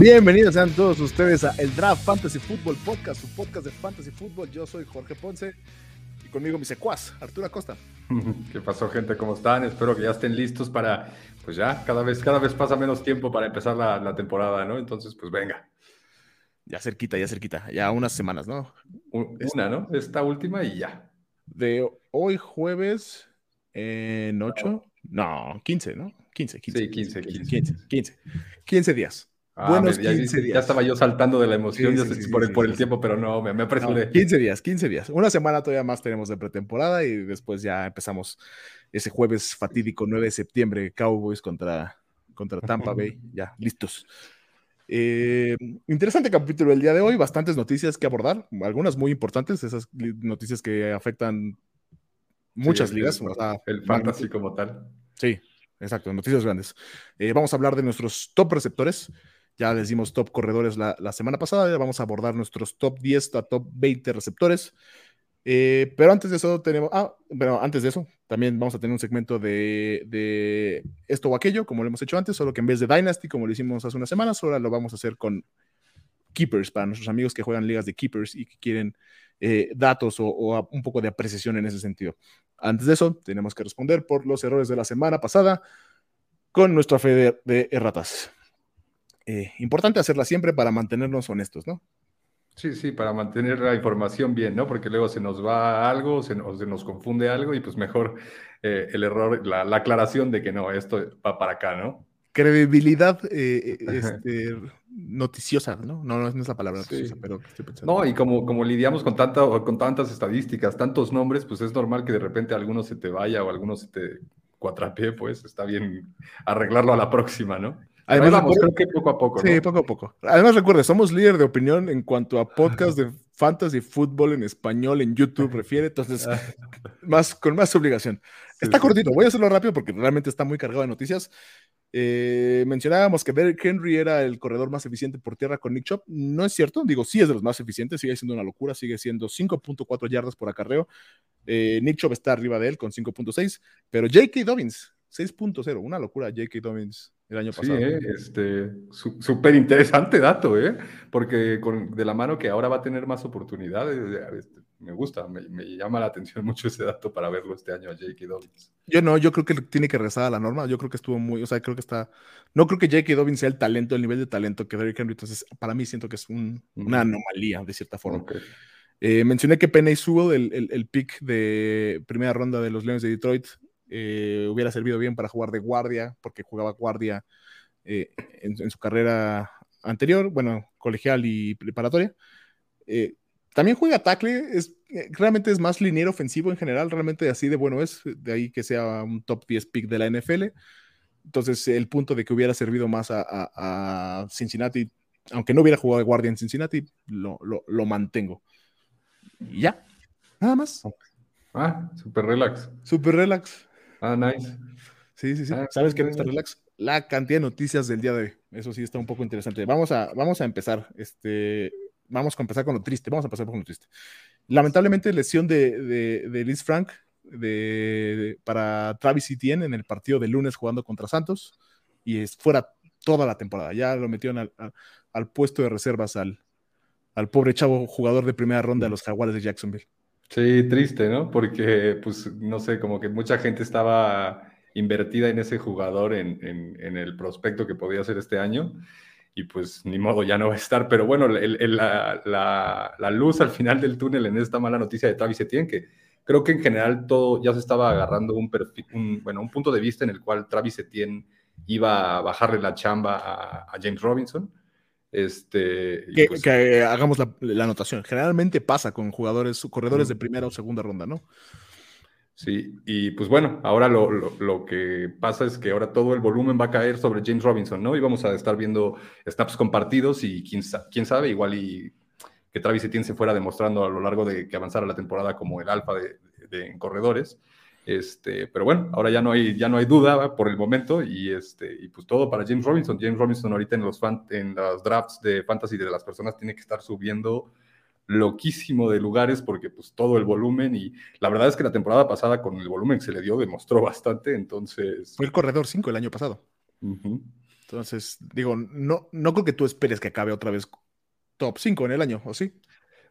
Bienvenidos sean todos ustedes a el Draft Fantasy Football Podcast, su podcast de Fantasy Football. Yo soy Jorge Ponce y conmigo mi secuaz, Arturo Acosta. ¿Qué pasó, gente? ¿Cómo están? Espero que ya estén listos para, pues ya, cada vez, cada vez pasa menos tiempo para empezar la, temporada, ¿no? Entonces, pues venga. Ya cerquita, ya cerquita, ya unas semanas, ¿no? Una, ¿no? Esta última y ya. De hoy jueves en 8, no, 15, ¿no? 15, 15. Sí, 15, 15. 15, 15, 15 días. Ah, Buenos ya, 15 días. Ya estaba yo saltando de la emoción por, el, por el tiempo, pero no, me, me apresuré. 15 días, 15 días. Una semana todavía más tenemos de pretemporada y después ya empezamos ese jueves fatídico 9 de septiembre, Cowboys contra, contra Tampa Bay. Ya, listos. Eh, interesante capítulo el día de hoy, bastantes noticias que abordar, algunas muy importantes, esas noticias que afectan muchas ligas. El, fantasy como tal. Sí, exacto, noticias grandes. Eh, vamos a hablar de nuestros top receptores. Ya les dimos top corredores la, semana pasada, ya vamos a abordar nuestros top 10 a top 20 receptores. Eh, pero antes de eso tenemos, ah, pero antes de eso, también vamos a tener un segmento de, esto o aquello, como lo hemos hecho antes, solo que en vez de Dynasty, como lo hicimos hace unas semanas, ahora lo vamos a hacer con Keepers, para nuestros amigos que juegan ligas de Keepers y que quieren eh, datos o, un poco de apreciación en ese sentido. Antes de eso, tenemos que responder por los errores de la semana pasada con nuestra fe de, de erratas. Eh, importante hacerla siempre para mantenernos honestos, ¿no? Sí, sí, para mantener la información bien, ¿no? Porque luego se nos va algo, se nos, se nos confunde algo y pues mejor eh, el error, la, aclaración de que no, esto va para acá, ¿no? Credibilidad eh, este, noticiosa, ¿no? ¿no? No, es la palabra noticiosa, pero estoy pensando. No, y como, como lidiamos con, tanta, con tantas estadísticas, tantos nombres, pues es normal que de repente alguno se te vaya o alguno se te cuatrapee, pues está bien arreglarlo a la próxima, ¿no? Además, creo que poco a poco. Sí, poco a poco. Además, recuerde, somos líder de opinión en cuanto a podcast de fantasy fútbol en español en YouTube refiere, entonces, más, con más obligación. está cortito, voy a hacerlo rápido porque realmente está muy cargado de noticias. Eh, mencionábamos que Derrick Henry era el corredor más eficiente por tierra con Nick Chop. No es cierto, digo, sí es de los más eficientes, sigue siendo una locura, sigue siendo 5.4 yardas por acarreo. Eh, Nick Chop está arriba de él con 5.6, pero J.K. Dobbins, 6.0, una locura, J.K. Dobbins el año pasado. Sí, ¿eh? este, súper interesante dato, ¿eh? porque con, de la mano que ahora va a tener más oportunidades, este, me gusta, me, llama la atención mucho ese dato para verlo este año a J.K. Dobbins. Yo no, yo creo que tiene que rezar a la norma, yo creo que estuvo muy, o sea, creo que está, no creo que J.K. Dobbins sea el talento, el nivel de talento que Derrick Henry, entonces para mí siento que es una anomalía de cierta forma. Eh, mencioné que Penny Sewell, el, el, el, pick de primera ronda de los Leones de Detroit, eh, hubiera servido bien para jugar de guardia, porque jugaba guardia eh, en, su carrera anterior, bueno, colegial y preparatoria. Eh, también juega tackle, es, realmente es más liniero ofensivo en general, realmente así de bueno es, de ahí que sea un top 10 pick de la NFL. Entonces, el punto de que hubiera servido más a, Cincinnati, aunque no hubiera jugado de guardia en Cincinnati, lo, lo mantengo. Y ya, nada más. Ah, super relax. Super relax. Ah, nice. Sí, sí, sí. Ah, ¿Sabes qué está relax? La cantidad de noticias del día de hoy. Eso sí está un poco interesante. Vamos a, vamos a empezar. Este, vamos a empezar con lo triste. Vamos a empezar con lo triste. Lamentablemente, lesión de, de, de Liz Frank de, para Travis Etienne en el partido de lunes jugando contra Santos y es fuera toda la temporada. Ya lo metieron al, al, puesto de reservas al, al pobre chavo jugador de primera ronda de los Jaguares de Jacksonville. Sí, triste, ¿no? Porque, pues, no sé, como que mucha gente estaba invertida en ese jugador, en, el prospecto que podía ser este año, y pues ni modo, ya no va a estar. Pero bueno, la, luz al final del túnel en esta mala noticia de Travis Etienne, que creo que en general todo ya se estaba agarrando un, perfil, bueno, un punto de vista en el cual Travis Etienne iba a bajarle la chamba a James Robinson este, que, pues hagamos la, anotación. Generalmente pasa con jugadores, corredores de primera o segunda ronda, ¿no? Sí, y pues bueno, ahora lo, lo, que pasa es que ahora todo el volumen va a caer sobre James Robinson, ¿no? Y vamos a estar viendo snaps compartidos y quién, quién sabe, igual y que Travis Etienne se fuera demostrando a lo largo de que avanzara la temporada como el alfa de, de corredores. Este, pero bueno, ahora ya no hay, ya no hay duda por el momento y, este, y pues todo para James Robinson. James Robinson ahorita en los, en los drafts de fantasy de las personas tiene que estar subiendo loquísimo de lugares porque pues todo el volumen y la verdad es que la temporada pasada con el volumen que se le dio demostró bastante, entonces... Fue el corredor 5 el año pasado. Entonces, digo, no, no creo que tú esperes que acabe otra vez top 5 en el año, ¿o sí?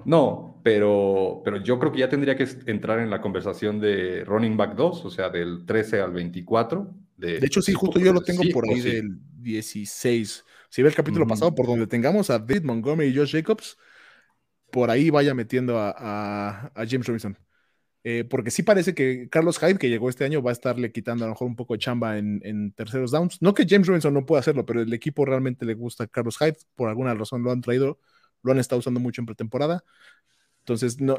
No, pero, pero yo creo que ya tendría que entrar en la conversación de running back 2, o sea, del 13 al 24. De, hecho, sí, justo yo lo tengo por ahí del 16. Si ve el capítulo pasado, por donde tengamos a David Montgomery y Josh Jacobs, por ahí vaya metiendo a, James Robinson. Eh, porque sí parece que Carlos Hyde, que llegó este año, va a estarle quitando a lo mejor un poco de chamba en, en, terceros downs. No que James Robinson no pueda hacerlo, pero el equipo realmente le gusta a Carlos Hyde. Por alguna razón lo han traído lo han estado usando mucho en pretemporada. Entonces, no,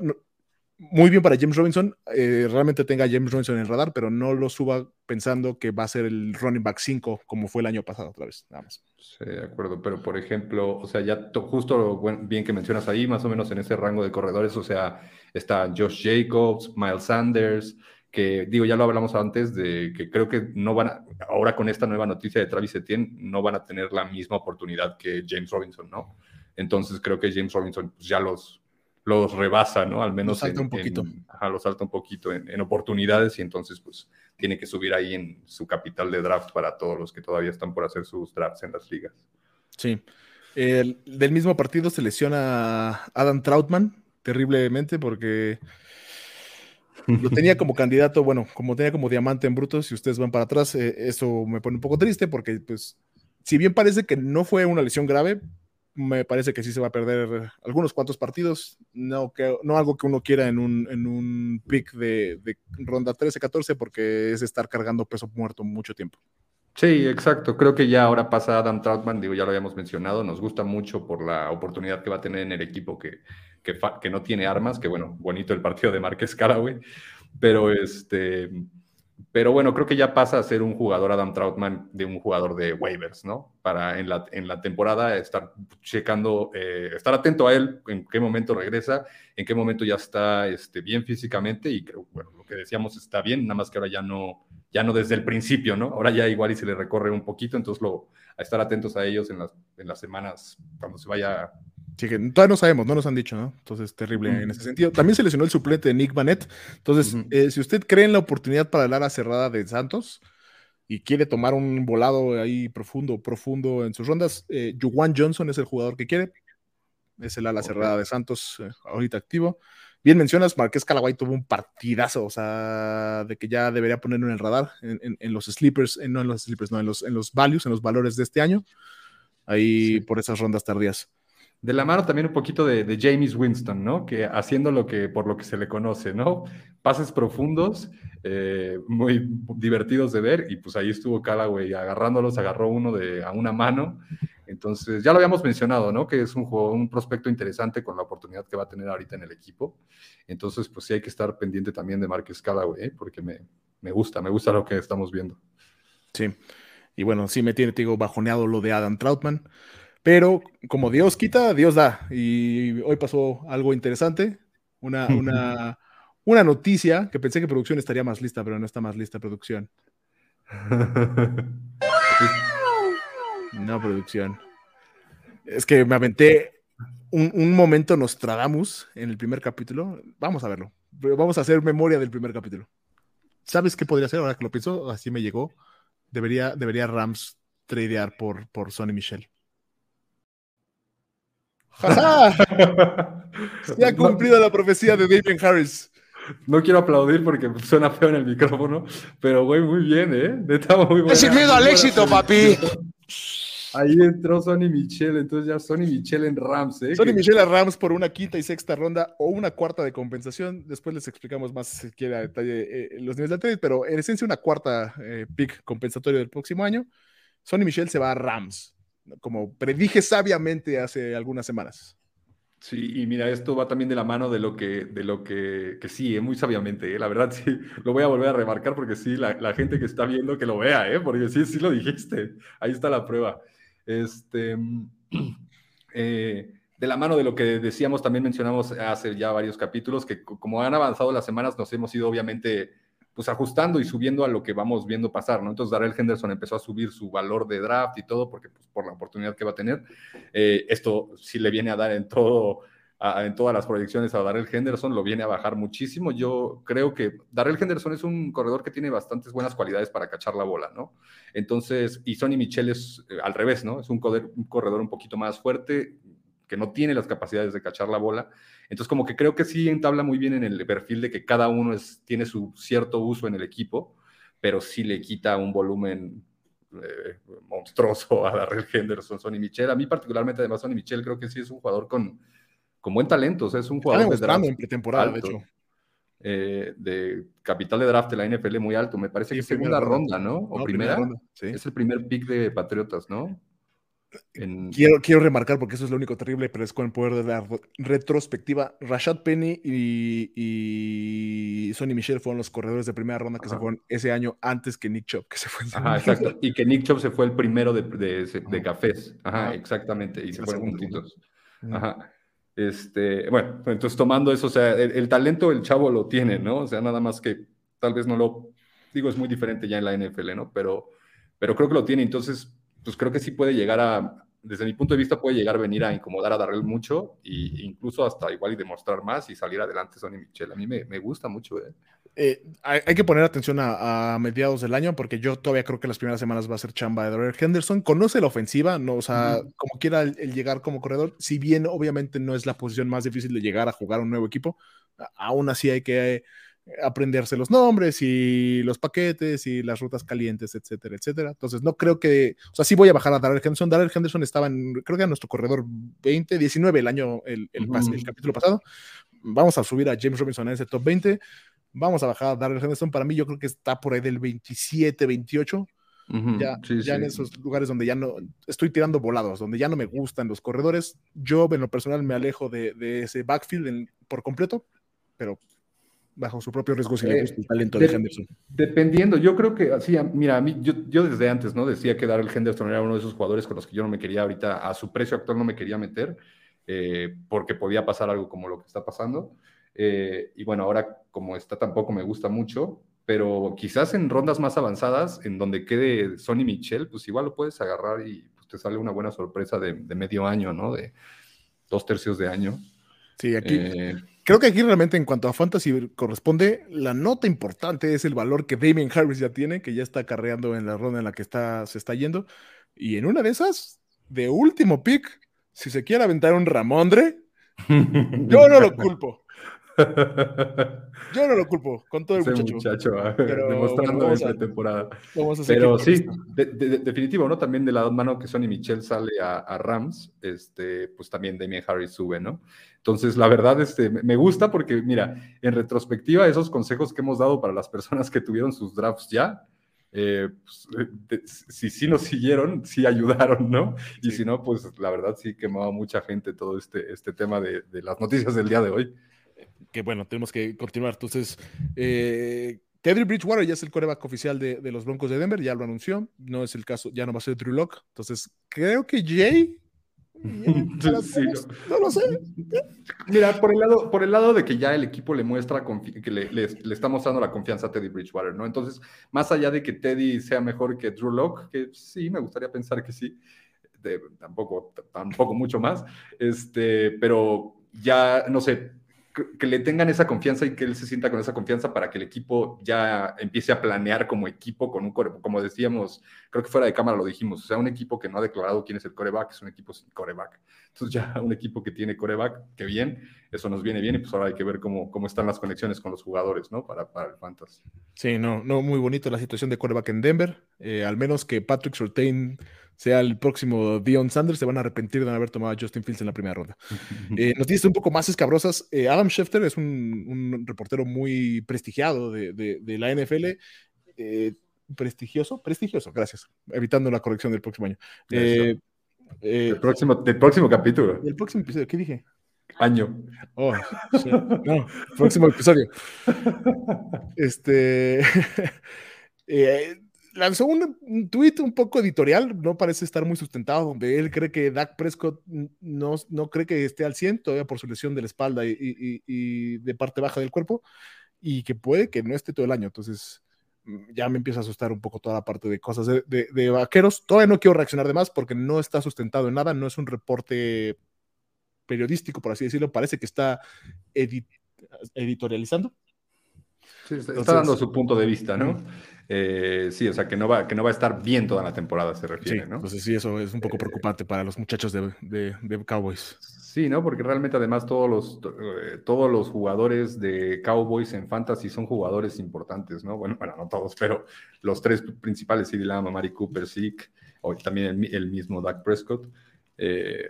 muy bien para James Robinson. Eh, realmente tenga a James Robinson en el radar, pero no lo suba pensando que va a ser el running back 5 como fue el año pasado otra vez, nada más. Sí, de acuerdo, pero por ejemplo, o sea, ya justo bien que mencionas ahí, más o menos en ese rango de corredores, o sea, está Josh Jacobs, Miles Sanders, que digo, ya lo hablamos antes de que creo que no van a, ahora con esta nueva noticia de Travis Etienne, no van a tener la misma oportunidad que James Robinson, ¿no? Entonces creo que James Robinson pues, ya los, los rebasa, ¿no? Al menos salta un poquito. En, salta un poquito en, oportunidades y entonces pues tiene que subir ahí en su capital de draft para todos los que todavía están por hacer sus drafts en las ligas. Sí. del mismo partido se lesiona Adam Troutman terriblemente porque lo tenía como candidato, bueno, como tenía como diamante en bruto, si ustedes van para atrás, eh, eso me pone un poco triste porque pues si bien parece que no fue una lesión grave, me parece que sí se va a perder algunos cuantos partidos, no, que, no algo que uno quiera en un, en un pick de, ronda 13-14 porque es estar cargando peso muerto mucho tiempo. Sí, exacto. Creo que ya ahora pasa Adam Troutman, digo, ya lo habíamos mencionado, nos gusta mucho por la oportunidad que va a tener en el equipo que, que, que no tiene armas, que bueno, bonito el partido de Márquez Caraway, pero este pero bueno, creo que ya pasa a ser un jugador Adam Troutman de un jugador de waivers, ¿no? Para en la, en la temporada estar checando, eh, estar atento a él, en qué momento regresa, en qué momento ya está este, bien físicamente y creo, bueno, lo que decíamos está bien, nada más que ahora ya no, ya no desde el principio, ¿no? Ahora ya igual y se le recorre un poquito, entonces lo, a estar atentos a ellos en las, en las semanas cuando se vaya Que todavía no sabemos, no nos han dicho, ¿no? Entonces, terrible en ese sentido. También se lesionó el suplente de Nick Banet. Entonces, eh, si usted cree en la oportunidad para el ala cerrada de Santos y quiere tomar un volado ahí profundo, profundo en sus rondas, eh, Juwan Johnson es el jugador que quiere. Es el ala cerrada de Santos, eh, ahorita activo. Bien mencionas, Marqués Calaway tuvo un partidazo, o sea, de que ya debería ponerlo en el radar, en, los sleepers, no en los sleepers, no, en los, en los values, en los valores de este año, ahí por esas rondas tardías de la mano también un poquito de, James Winston, ¿no? Que haciendo lo que, por lo que se le conoce, ¿no? Pases profundos, eh, muy divertidos de ver, y pues ahí estuvo Callaway agarrándolos, agarró uno de, a una mano. Entonces, ya lo habíamos mencionado, ¿no? Que es un juego, un prospecto interesante con la oportunidad que va a tener ahorita en el equipo. Entonces, pues sí hay que estar pendiente también de Marcus Callaway, ¿eh? porque me, me gusta, me gusta lo que estamos viendo. Sí. Y bueno, sí me tiene, digo, bajoneado lo de Adam Troutman. Pero como Dios quita, Dios da. Y hoy pasó algo interesante, una, una, una noticia que pensé que producción estaría más lista, pero no está más lista producción. No, producción. Es que me aventé un, un, momento Nostradamus en el primer capítulo. Vamos a verlo. Vamos a hacer memoria del primer capítulo. ¿Sabes qué podría ser ahora que lo pienso? Así me llegó. Debería, debería Rams tradear por, por Sonny Michel. Se ha cumplido la profecía de David Harris. No quiero aplaudir porque suena feo en el micrófono, pero güey, muy bien, ¿eh? Neta, muy bueno. Sin miedo al éxito, papi. Ahí entró Sonny Michel, entonces ya Sonny Michel en Rams, ¿eh? Sonny Michel a Rams por una quinta y sexta ronda o una cuarta de compensación. Después les explicamos más si quiere a detalle eh, los niveles de trade, pero en esencia una cuarta eh, pick compensatorio del próximo año. Sonny Michel se va a Rams como predije sabiamente hace algunas semanas. Sí, y mira, esto va también de la mano de lo que, de lo que, que sí, eh, muy sabiamente, eh, la verdad sí, lo voy a volver a remarcar porque sí, la, gente que está viendo que lo vea, ¿eh? porque sí, sí lo dijiste, ahí está la prueba. Este, eh, de la mano de lo que decíamos, también mencionamos hace ya varios capítulos, que como han avanzado las semanas, nos hemos ido obviamente pues ajustando y subiendo a lo que vamos viendo pasar, ¿no? Entonces Darrell Henderson empezó a subir su valor de draft y todo, porque pues, por la oportunidad que va a tener. Eh, esto sí le viene a dar en todo en todas las proyecciones a Darrell Henderson, lo viene a bajar muchísimo. Yo creo que Darrell Henderson es un corredor que tiene bastantes buenas cualidades para cachar la bola, ¿no? Entonces, y Sonny Michel es eh, al revés, ¿no? Es un corredor, un poquito más fuerte, que no tiene las capacidades de cachar la bola. Entonces, como que creo que sí entabla muy bien en el perfil de que cada uno es, tiene su cierto uso en el equipo, pero sí le quita un volumen eh, monstruoso a Darrell Henderson, Sonny Michel. A mí particularmente, además, Sonny Michel creo que sí es un jugador con con buen talento. O sea, es un jugador de draft en pretemporada, de hecho. Eh, de capital de draft de la NFL muy alto. Me parece que es segunda ronda, ¿no? O primera. Es el primer pick de Patriotas, ¿no? Quiero, quiero remarcar, porque eso es lo único terrible, pero es con el poder de la retrospectiva. Rashad Penny y, y Sonny Michel fueron los corredores de primera ronda que se fueron ese año antes que Nick Chop, que se fue Ajá, exacto. Y que Nick Chop se fue el primero de, de, cafés. Ajá, exactamente. Y se fueron juntitos. Ajá. Este, bueno, entonces tomando eso, o sea, el, talento el chavo lo tiene, ¿no? O sea, nada más que tal vez no lo, digo, es muy diferente ya en la NFL, ¿no? Pero, pero creo que lo tiene, entonces, pues creo que sí puede llegar a, desde mi punto de vista, puede llegar a venir a incomodar a Darrell mucho e incluso hasta igual y demostrar más y salir adelante Sonny Michel. A mí me, me gusta mucho, ¿eh? Eh, hay, que poner atención a, mediados del año porque yo todavía creo que las primeras semanas va a ser chamba de Darrell Henderson. Conoce la ofensiva, no, o sea, como quiera el, llegar como corredor, si bien obviamente no es la posición más difícil de llegar a jugar un nuevo equipo, aún así hay que aprenderse los nombres y los paquetes y las rutas calientes, etcétera, etcétera. Entonces, no creo que, o sea, sí voy a bajar a Darrell Henderson. Darrell Henderson estaba en, creo que era nuestro corredor 20, 19 el año, el, el, el capítulo pasado. Vamos a subir a James Robinson a ese top 20 vamos a bajar a Darrell Henderson. Para mí, yo creo que está por ahí del 27, 28. ya, ya en esos lugares donde ya no estoy tirando volados, donde ya no me gustan los corredores. Yo, en lo personal, me alejo de, de ese backfield por completo, pero bajo su propio riesgo si le gusta el talento de, Henderson. Dependiendo, yo creo que así, mira, a mí, yo, yo, desde antes, ¿no? Decía que Darrell Henderson era uno de esos jugadores con los que yo no me quería ahorita, a su precio actual no me quería meter, eh, porque podía pasar algo como lo que está pasando. Eh, y bueno, ahora como está tampoco me gusta mucho, pero quizás en rondas más avanzadas, en donde quede Sonny Michel, pues igual lo puedes agarrar y pues, te sale una buena sorpresa de, medio año, ¿no? De dos tercios de año. Sí, aquí. Creo que aquí realmente en cuanto a fantasy corresponde, la nota importante es el valor que Damien Harris ya tiene, que ya está carreando en la ronda en la que está, se está yendo. Y en una de esas, de último pick, si se quiere aventar un Ramondre, yo no lo culpo. Yo no lo culpo, con todo el muchacho. muchacho ah, demostrando esta temporada. Pero sí, definitivo, ¿no? También de la mano que Sonny Michel sale a, Rams, este, pues también Damien Harris sube, ¿no? Entonces, la verdad, este, me gusta porque, mira, en retrospectiva, esos consejos que hemos dado para las personas que tuvieron sus drafts ya, eh, pues, si sí nos siguieron, sí ayudaron, ¿no? Y si no, pues la verdad sí quemaba mucha gente todo este, este tema de, de las noticias del día de hoy que bueno, tenemos que continuar. Entonces, eh, Teddy Bridgewater ya es el coreback oficial de, los Broncos de Denver, ya lo anunció. No es el caso, ya no va a ser Drew Lock. Entonces, creo que Jay. no, lo sé. Mira, por el, lado, por el lado de que ya el equipo le muestra que le, le, está mostrando la confianza a Teddy Bridgewater, ¿no? Entonces, más allá de que Teddy sea mejor que Drew Lock, que sí, me gustaría pensar que sí, tampoco, tampoco mucho más, este, pero ya, no sé, que le tengan esa confianza y que él se sienta con esa confianza para que el equipo ya empiece a planear como equipo con un como decíamos, creo que fuera de cámara lo dijimos, o sea, un equipo que no ha declarado quién es el coreback es un equipo sin coreback. Entonces ya un equipo que tiene coreback, que bien, eso nos viene bien y pues ahora hay que ver cómo, cómo están las conexiones con los jugadores, ¿no? Para, para el Fantasy. Sí, no, no, muy bonito la situación de coreback en Denver, eh, al menos que Patrick Surtain sea el próximo Dion Sanders, se van a arrepentir de no haber tomado a Justin Fields en la primera ronda. Eh, noticias un poco más escabrosas. Eh, Adam Schefter es un, reportero muy prestigiado de, la NFL. Eh, prestigioso, prestigioso, gracias. Evitando la corrección del próximo año. el próximo, del próximo capítulo. El próximo episodio, ¿qué dije? Año. Oh, no, próximo episodio. Este. lanzó un, un tweet un poco editorial, no parece estar muy sustentado, donde él cree que Dak Prescott no, no cree que esté al 100 todavía por su lesión de la espalda y, de parte baja del cuerpo, y que puede que no esté todo el año. Entonces, ya me empieza a asustar un poco toda la parte de cosas de, vaqueros. Todavía no quiero reaccionar de más porque no está sustentado en nada, no es un reporte periodístico, por así decirlo, parece que está editorializando. Sí, está, dando su punto de vista, ¿no? Eh, sí, o sea, que no, va, que no va a estar bien toda la temporada, se refiere, ¿no? Entonces sí, eso es un poco eh, preocupante para los muchachos de, Cowboys. Sí, ¿no? Porque realmente además todos los, eh, todos los jugadores de Cowboys en Fantasy son jugadores importantes, ¿no? Bueno, bueno, no todos, pero los tres principales, CD Lamb, Mari Cooper, Zeke, o también el, mismo Dak Prescott,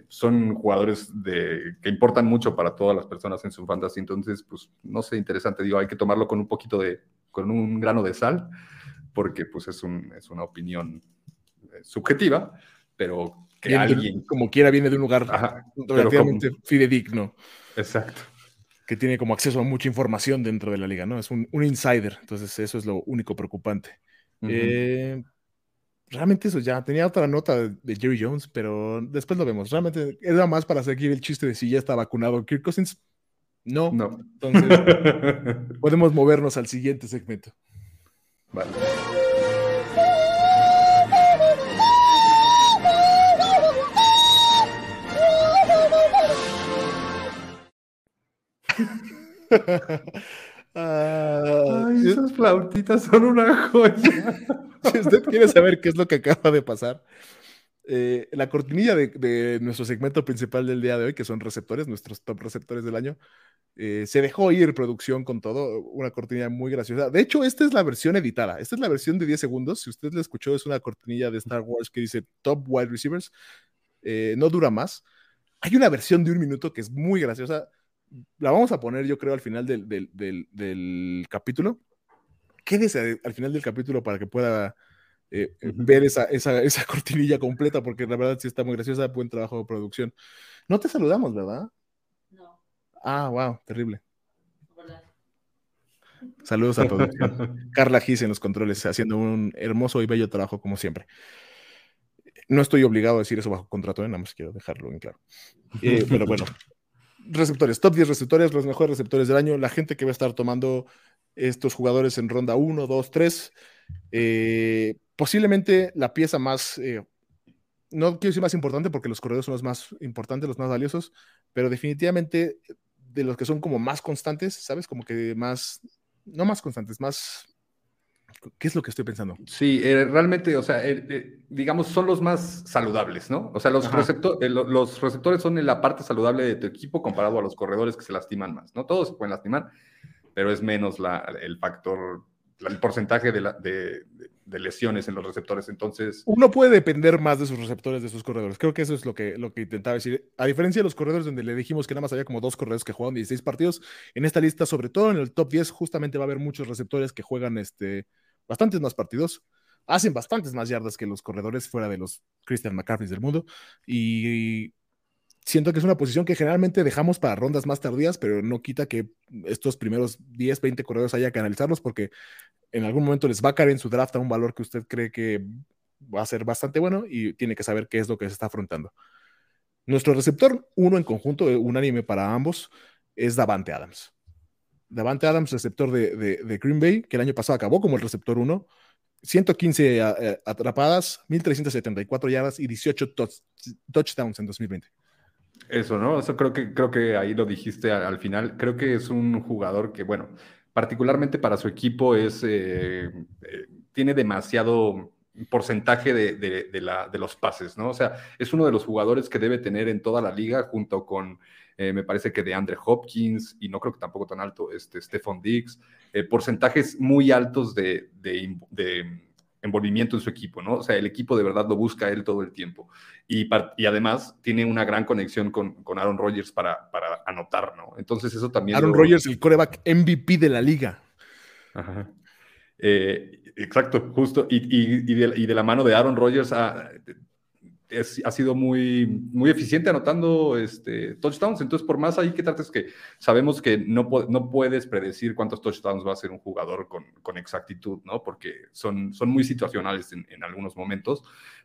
son jugadores de, que importan mucho para todas las personas en su fantasy. Entonces, pues, no sé, interesante. Digo, hay que tomarlo con un poquito de, con un grano de sal, porque pues es, un, es una opinión eh, subjetiva, pero que alguien... como quiera viene de un lugar relativamente fidedigno. Exacto. Que tiene como acceso a mucha información dentro de la liga, ¿no? Es un, insider, entonces eso es lo único preocupante. Eh, realmente eso ya, tenía otra nota de, Jerry Jones, pero después lo vemos. Realmente era más para seguir el chiste de si ya está vacunado Kirk Cousins. No. No. Entonces, podemos movernos al siguiente segmento. Vale. Ay, esas flautitas son una joya. si usted quiere saber qué es lo que acaba de pasar, eh, la cortinilla de, nuestro segmento principal del día de hoy, que son receptores, nuestros top receptores del año, eh, se dejó ir producción con todo, una cortinilla muy graciosa. De hecho, esta es la versión editada, esta es la versión de 10 segundos. Si usted la escuchó, es una cortinilla de Star Wars que dice Top Wide Receivers, eh, no dura más. Hay una versión de un minuto que es muy graciosa. La vamos a poner, yo creo, al final del, del, del, del capítulo. Quédese al final del capítulo para que pueda eh, eh, ver esa, esa, esa, cortinilla completa, porque la verdad sí está muy graciosa, buen trabajo de producción. No te saludamos, ¿verdad? No. Ah, wow, terrible. Saludos a producción. Carla Gis en los controles, haciendo un hermoso y bello trabajo, como siempre. No estoy obligado a decir eso bajo contrato, ¿eh? nada más quiero dejarlo en claro. pero bueno, receptores, top 10 receptores, los mejores receptores del año, la gente que va a estar tomando estos jugadores en ronda 1, 2, 3. Eh, posiblemente la pieza más, eh, no quiero decir más importante porque los corredores son los más importantes, los más valiosos, pero definitivamente de los que son como más constantes, ¿sabes? Como que más, no más constantes, más... ¿Qué es lo que estoy pensando? Sí, eh, realmente, o sea, eh, digamos, son los más saludables, ¿no? O sea, los, los receptores son la parte saludable de tu equipo comparado a los corredores que se lastiman más, ¿no? Todos se pueden lastimar, pero es menos la, el factor el porcentaje de, lesiones en los receptores. Entonces. Uno puede depender más de sus receptores, de sus corredores. Creo que eso es lo que, lo que intentaba decir. A diferencia de los corredores, donde le dijimos que nada más había como dos corredores que juegan 16 partidos, en esta lista, sobre todo en el top 10, justamente va a haber muchos receptores que juegan este, bastantes más partidos. Hacen bastantes más yardas que los corredores fuera de los Christian McCaffrey del mundo. Y siento que es una posición que generalmente dejamos para rondas más tardías, pero no quita que estos primeros 10, 20 corredores haya que analizarlos porque en algún momento les va a caer en su draft a un valor que usted cree que va a ser bastante bueno y tiene que saber qué es lo que se está afrontando. Nuestro receptor, uno en conjunto, eh, unánime para ambos, es Davante Adams. Davante Adams, receptor de, Green Bay, que el año pasado acabó como el receptor 1, 115 eh, atrapadas, 1374 yardas y 18 touchdowns en 2020. Eso, ¿no? Eso creo que, creo que ahí lo dijiste al, final. Creo que es un jugador que, bueno, particularmente para su equipo es, eh, eh, tiene demasiado porcentaje de, de, los pases, ¿no? O sea, es uno de los jugadores que debe tener en toda la liga junto con, eh, me parece que de Andre Hopkins y no creo que tampoco tan alto, este, Stephon Diggs, porcentajes muy altos de, envolvimiento en su equipo, ¿no? O sea, el equipo de verdad lo busca él todo el tiempo. Y, y además tiene una gran conexión con, con Aaron Rodgers para, para, anotar, ¿no? Entonces eso también... Aaron Rodgers, el coreback MVP de la liga. Ajá. Eh, exacto, justo. Y, y, y, de, la mano de Aaron Rodgers ah, ha sido muy, muy eficiente anotando este, touchdowns. Entonces, por más ahí que trates que sabemos que no, no puedes predecir cuántos touchdowns va a ser un jugador con, con exactitud, ¿no? Porque son, son muy situacionales en, en, algunos momentos,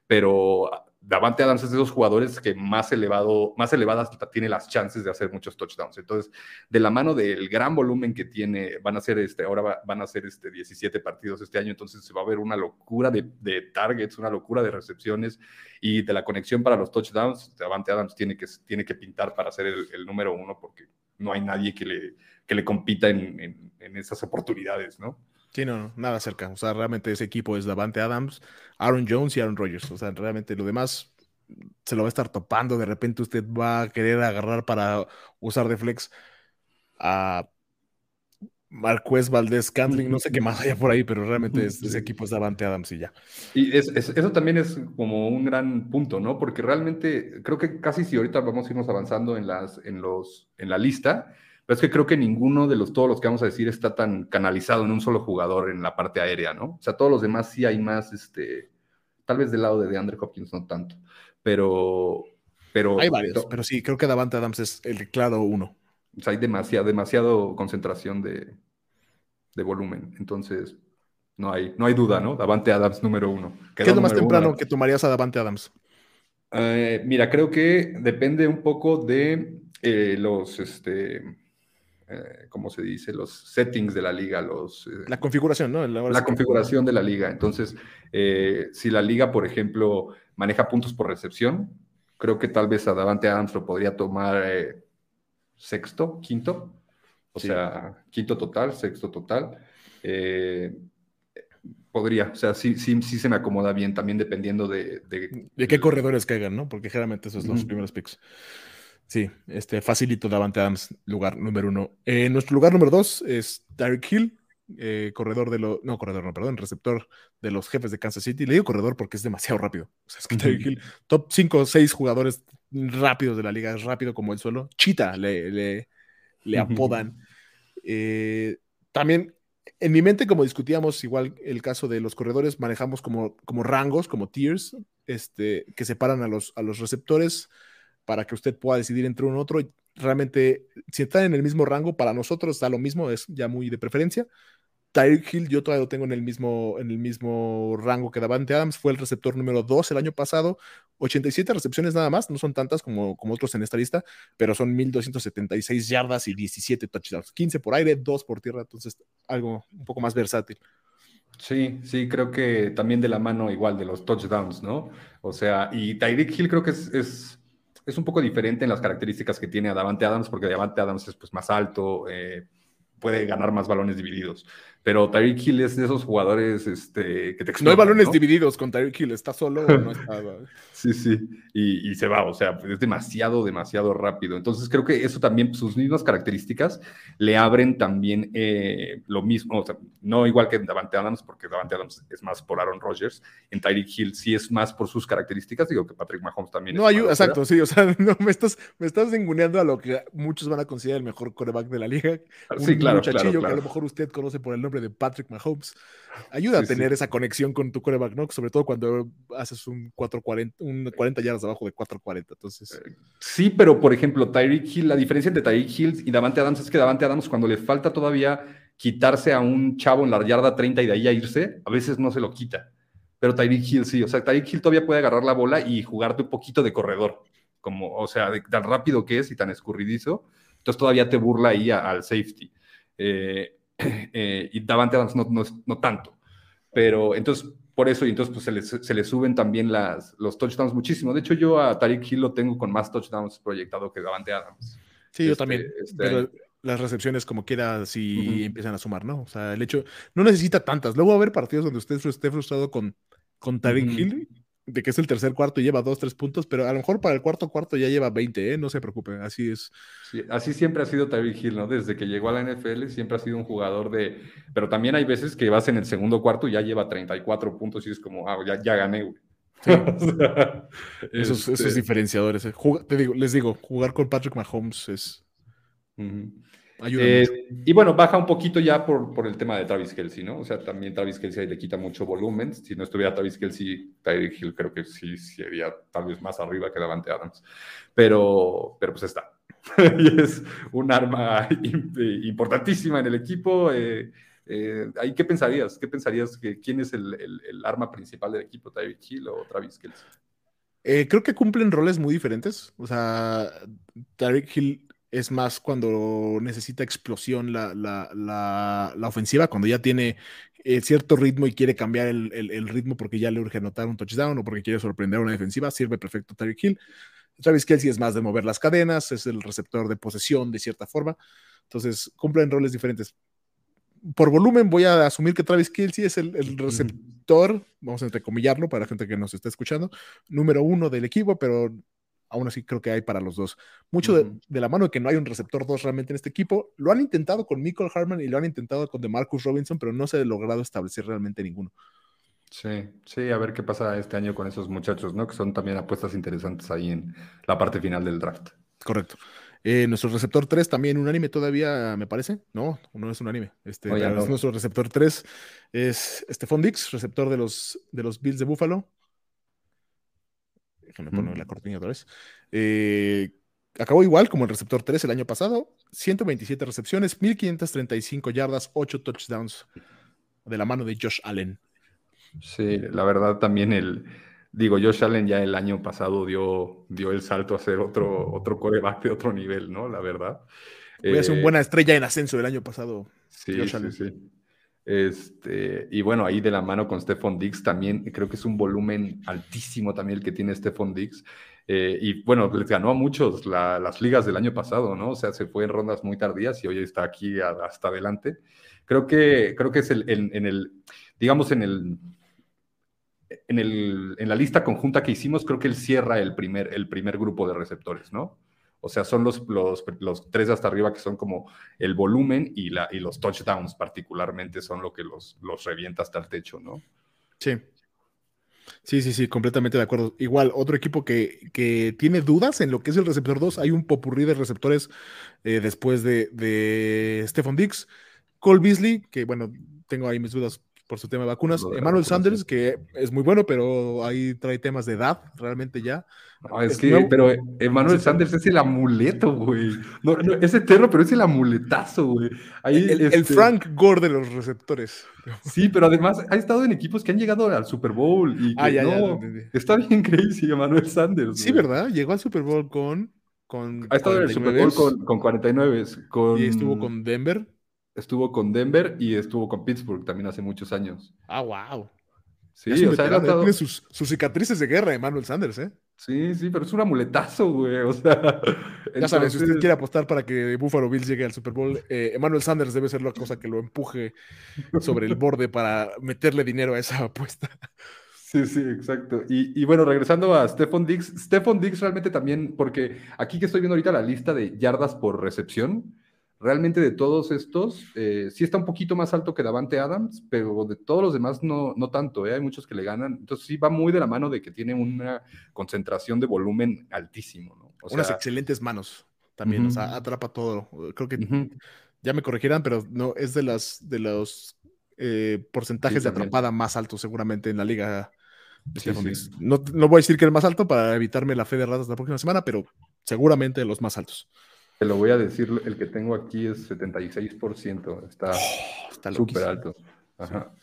pero Davante Adams es de esos jugadores que más, elevado, más elevadas tiene las chances de hacer muchos touchdowns. Entonces, de la mano del gran volumen que tiene, van a ser este, ahora van a ser este 17 partidos este año, entonces se va a ver una locura de, targets, una locura de recepciones y de la conexión para los touchdowns. Davante Adams tiene que, tiene que pintar para ser el, número uno porque no hay nadie que le, que le compita en, en esas oportunidades, ¿no? Sí, no, nada cerca. O sea, realmente ese equipo es Davante Adams, Aaron Jones y Aaron Rodgers. O sea, realmente lo demás se lo va a estar topando. De repente usted va a querer agarrar para usar de flex a Marqués Valdés Cantling, no sé qué más haya por ahí, pero realmente ese equipo es Davante Adams y ya. Y eso también es como un gran punto, ¿no? Porque realmente creo que casi si ahorita vamos a irnos avanzando en, las, en, los, en la lista, pero es que creo que ninguno de los, todos los que vamos a decir está tan canalizado en un solo jugador en la parte aérea, ¿no? O sea, todos los demás sí hay más, este, tal vez del lado de DeAndre Hopkins no tanto, pero... pero hay varios, pero sí, creo que Davante Adams es el claro uno. O sea, hay demasiado, demasiado concentración de, de volumen, entonces no hay, no hay duda, ¿no? Davante Adams número uno. ¿Qué es lo más temprano que tomarías a Davante Adams? Eh, mira, creo que depende un poco de eh, los, este, eh, ¿cómo se dice? Los settings de la liga, los... Eh, la configuración, ¿no? La, configuración de la liga. Entonces, eh, si la liga, por ejemplo, maneja puntos por recepción, creo que tal vez a Davante Adams lo podría tomar sexto, quinto. O sea, quinto total, sexto total. podría, o sea, sí, sí, sí se me acomoda bien, también dependiendo de... De, qué corredores caigan, ¿no? Porque generalmente esos son los primeros picks. Sí, este facilito Davante Adams, lugar número uno. Eh, nuestro lugar número dos es Derek Hill, eh, corredor de los, no, corredor, no, perdón, receptor de los jefes de Kansas City. Le digo corredor porque es demasiado rápido. O sea, es que Derek Hill, top 5 o 6 jugadores rápidos de la liga, es rápido como el suelo. Chita le, le, le apodan. Eh, también en mi mente, como discutíamos, igual el caso de los corredores, manejamos como, como rangos, como tiers, este, que separan a los, a los receptores para que usted pueda decidir entre uno u otro. Realmente, si están en el mismo rango, para nosotros da lo mismo, es ya muy de preferencia. Tyreek Hill, yo todavía lo tengo en el mismo, en el mismo rango que Davante Adams, fue el receptor número 2 el año pasado, 87 recepciones nada más, no son tantas como, como otros en esta lista, pero son 1276 yardas y 17 touchdowns, 15 por aire, 2 por tierra, entonces algo un poco más versátil. Sí, sí, creo que también de la mano igual de los touchdowns, ¿no? O sea, y Tyreek Hill creo que es es un poco diferente en las características que tiene a Davante Adams, porque Davante Adams es pues, más alto, eh, puede ganar más balones divididos. Pero Tyreek Hill es de esos jugadores este, que te No hay balones divididos con Tyreek Hill, está solo o no está. sí, sí, y, se va, o sea, es demasiado, demasiado rápido. Entonces creo que eso también, sus mismas características, le abren también eh, lo mismo, o sea, no igual que Davante Adams, porque Davante Adams es más por Aaron Rodgers, en Tyreek Hill sí es más por sus características, digo que Patrick Mahomes también no, ayuda, exacto, sí, o sea, no, me estás, me estás a lo que muchos van a considerar el mejor coreback de la liga. Sí, claro, muchachillo que a lo mejor usted conoce por el nombre de Patrick Mahomes. Ayuda a tener esa conexión con tu coreback, ¿no? Sobre todo cuando haces un 440, un 40 yardas abajo de 440. Entonces. Eh, sí, pero por ejemplo, Tyreek Hill, la diferencia entre Tyreek Hill y Davante Adams es que Davante Adams, cuando le falta todavía quitarse a un chavo en la yarda 30 y de ahí a irse, a veces no se lo quita. Pero Tyreek Hill sí, o sea, Tyreek Hill todavía puede agarrar la bola y jugarte un poquito de corredor, como, o sea, tan rápido que es y tan escurridizo, entonces todavía te burla ahí al safety. Eh, eh, y Davante Adams no, no, tanto. Pero entonces, por eso, y entonces pues, se, le, se le suben también las, los touchdowns muchísimo. De hecho, yo a Tariq Hill lo tengo con más touchdowns proyectado que Davante Adams. Sí, yo este, también. Este pero las recepciones, como quiera, si empiezan a sumar, ¿no? O sea, el hecho, no necesita tantas. Luego va a haber partidos donde usted esté frustrado con, con Tariq Hill de que es el tercer cuarto y lleva dos, tres puntos, pero a lo mejor para el cuarto cuarto ya lleva 20, ¿eh? no se preocupe, así es. así siempre ha sido Tyreek Hill, ¿no? Desde que llegó a la NFL siempre ha sido un jugador de... Pero también hay veces que vas en el segundo cuarto y ya lleva 34 puntos y es como, ah, ya, ya gané, güey. esos, este diferenciadores. Eh. te digo, les digo, jugar con Patrick Mahomes es... Eh, y bueno, baja un poquito ya por, por el tema de Travis Kelsey, ¿no? O sea, también Travis Kelsey le quita mucho volumen. Si no estuviera Travis Kelsey, Tyreek Hill creo que sí sería tal vez más arriba que Davante Adams. Pero, pero pues está. y es un arma importantísima en el equipo. Eh, eh, ¿Qué pensarías? ¿Qué pensarías que quién es el, el, arma principal del equipo, Tyreek Hill o Travis Kelsey? Eh, creo que cumplen roles muy diferentes. O sea, Tarek Hill es más cuando necesita explosión la, la, la, ofensiva, cuando ya tiene eh, cierto ritmo y quiere cambiar el, el, ritmo porque ya le urge anotar un touchdown o porque quiere sorprender a una defensiva, sirve perfecto Tarek Hill. Travis Kelsey es más de mover las cadenas, es el receptor de posesión de cierta forma. Entonces, cumplen roles diferentes. Por volumen, voy a asumir que Travis Kelsey es el, el receptor, vamos a entrecomillarlo para la gente que nos está escuchando, número uno del equipo, pero aún así creo que hay para los dos. Mucho de, la mano de que no hay un receptor 2 realmente en este equipo. Lo han intentado con Michael Harman y lo han intentado con DeMarcus Robinson, pero no se ha logrado establecer realmente ninguno. Sí, sí, a ver qué pasa este año con esos muchachos, ¿no? Que son también apuestas interesantes ahí en la parte final del draft. Correcto. Eh, nuestro receptor 3 también un anime todavía, me parece. No, no es un anime. Este, Nuestro receptor 3 es Stephon Dix, receptor de los, de los Bills de Buffalo. Déjenme poner la cortina otra vez. Eh, acabó igual como el receptor 3 el año pasado. 127 recepciones, 1535 yardas, 8 touchdowns de la mano de Josh Allen. Sí, la verdad también el, digo, Josh Allen ya el año pasado dio, dio el salto a ser otro, otro coreback de otro nivel, ¿no? La verdad. Voy a ser una buena estrella en ascenso el año pasado. Sí, sí, sí. Este, y bueno, ahí de la mano con Stephon Diggs también, creo que es un volumen altísimo también el que tiene Stephon Diggs. Eh, y bueno, les ganó a muchos las ligas del año pasado, ¿no? O sea, se fue en rondas muy tardías y hoy está aquí hasta adelante. Creo que, creo que es el, en, el, digamos, en el, en, el, en la lista conjunta que hicimos, creo que él cierra el primer, el primer grupo de receptores, ¿no? O sea, son los, los, los, tres hasta arriba que son como el volumen y, la, y los touchdowns particularmente son lo que los, los revienta hasta el techo, ¿no? Sí. Sí, sí, sí, completamente de acuerdo. Igual, otro equipo que, que tiene dudas en lo que es el receptor 2, hay un popurrí de receptores eh, después de, de Stephon Dix, Cole Beasley, que bueno, tengo ahí mis dudas por su tema de vacunas. Emmanuel Sanders, que es muy bueno, pero ahí trae temas de edad, realmente ya. es, que, pero Emmanuel Sanders es el amuleto, güey. No, es eterno, pero es el amuletazo, güey. el, este Frank Gore de los receptores. Sí, pero además ha estado en equipos que han llegado al Super Bowl. Y ah, ya, no, está bien crazy Emmanuel Sanders. Sí, ¿verdad? Llegó al Super Bowl con. con ha estado en el Super Bowl con, con 49. Con... Y estuvo con Denver estuvo con Denver y estuvo con Pittsburgh también hace muchos años. Ah, wow. Sí, o sea, tiene sus, cicatrices de guerra, Emmanuel Sanders, ¿eh? Sí, sí, pero es un amuletazo, güey. O sea, ya sabes, si usted quiere apostar para que Buffalo Bills llegue al Super Bowl, eh, Emmanuel Sanders debe ser la cosa que lo empuje sobre el borde para meterle dinero a esa apuesta. Sí, sí, exacto. Y, y, bueno, regresando a Stephon Diggs, Stephon Diggs realmente también, porque aquí que estoy viendo ahorita la lista de yardas por recepción, Realmente de todos estos, eh, sí está un poquito más alto que Davante Adams, pero de todos los demás no, no tanto, ¿eh? hay muchos que le ganan. Entonces sí va muy de la mano de que tiene una concentración de volumen altísimo. ¿no? Unas excelentes manos también, o sea, atrapa todo. Creo que ya me corregirán, pero no, es de, las, de los eh, porcentajes de atrapada más altos seguramente en la liga. No, no, voy a decir que el más alto para evitarme la fe de ratas la próxima semana, pero seguramente los más altos. Te lo voy a decir, el que tengo aquí es 76%, está oh, súper alto. Ajá.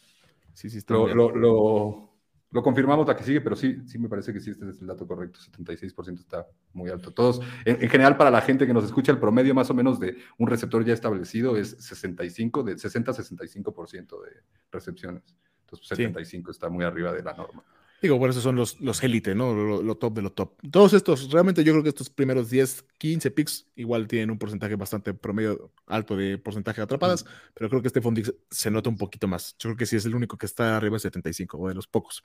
Sí, sí, está lo, lo, lo, confirmamos la que sigue, pero sí, sí me parece que sí, este es el dato correcto, 76% está muy alto. Todos, en, general, para la gente que nos escucha, el promedio más o menos de un receptor ya establecido es 65, de 60 a 65% de recepciones. Entonces, 75 está muy arriba de la norma. Digo, por eso son los, los élite, ¿no? Lo, top de lo top. Todos estos, realmente yo creo que estos primeros 10, 15 picks igual tienen un porcentaje bastante promedio alto de porcentaje de atrapadas, pero creo que este Fondix se nota un poquito más. Yo creo que sí es el único que está arriba de 75, o de los pocos.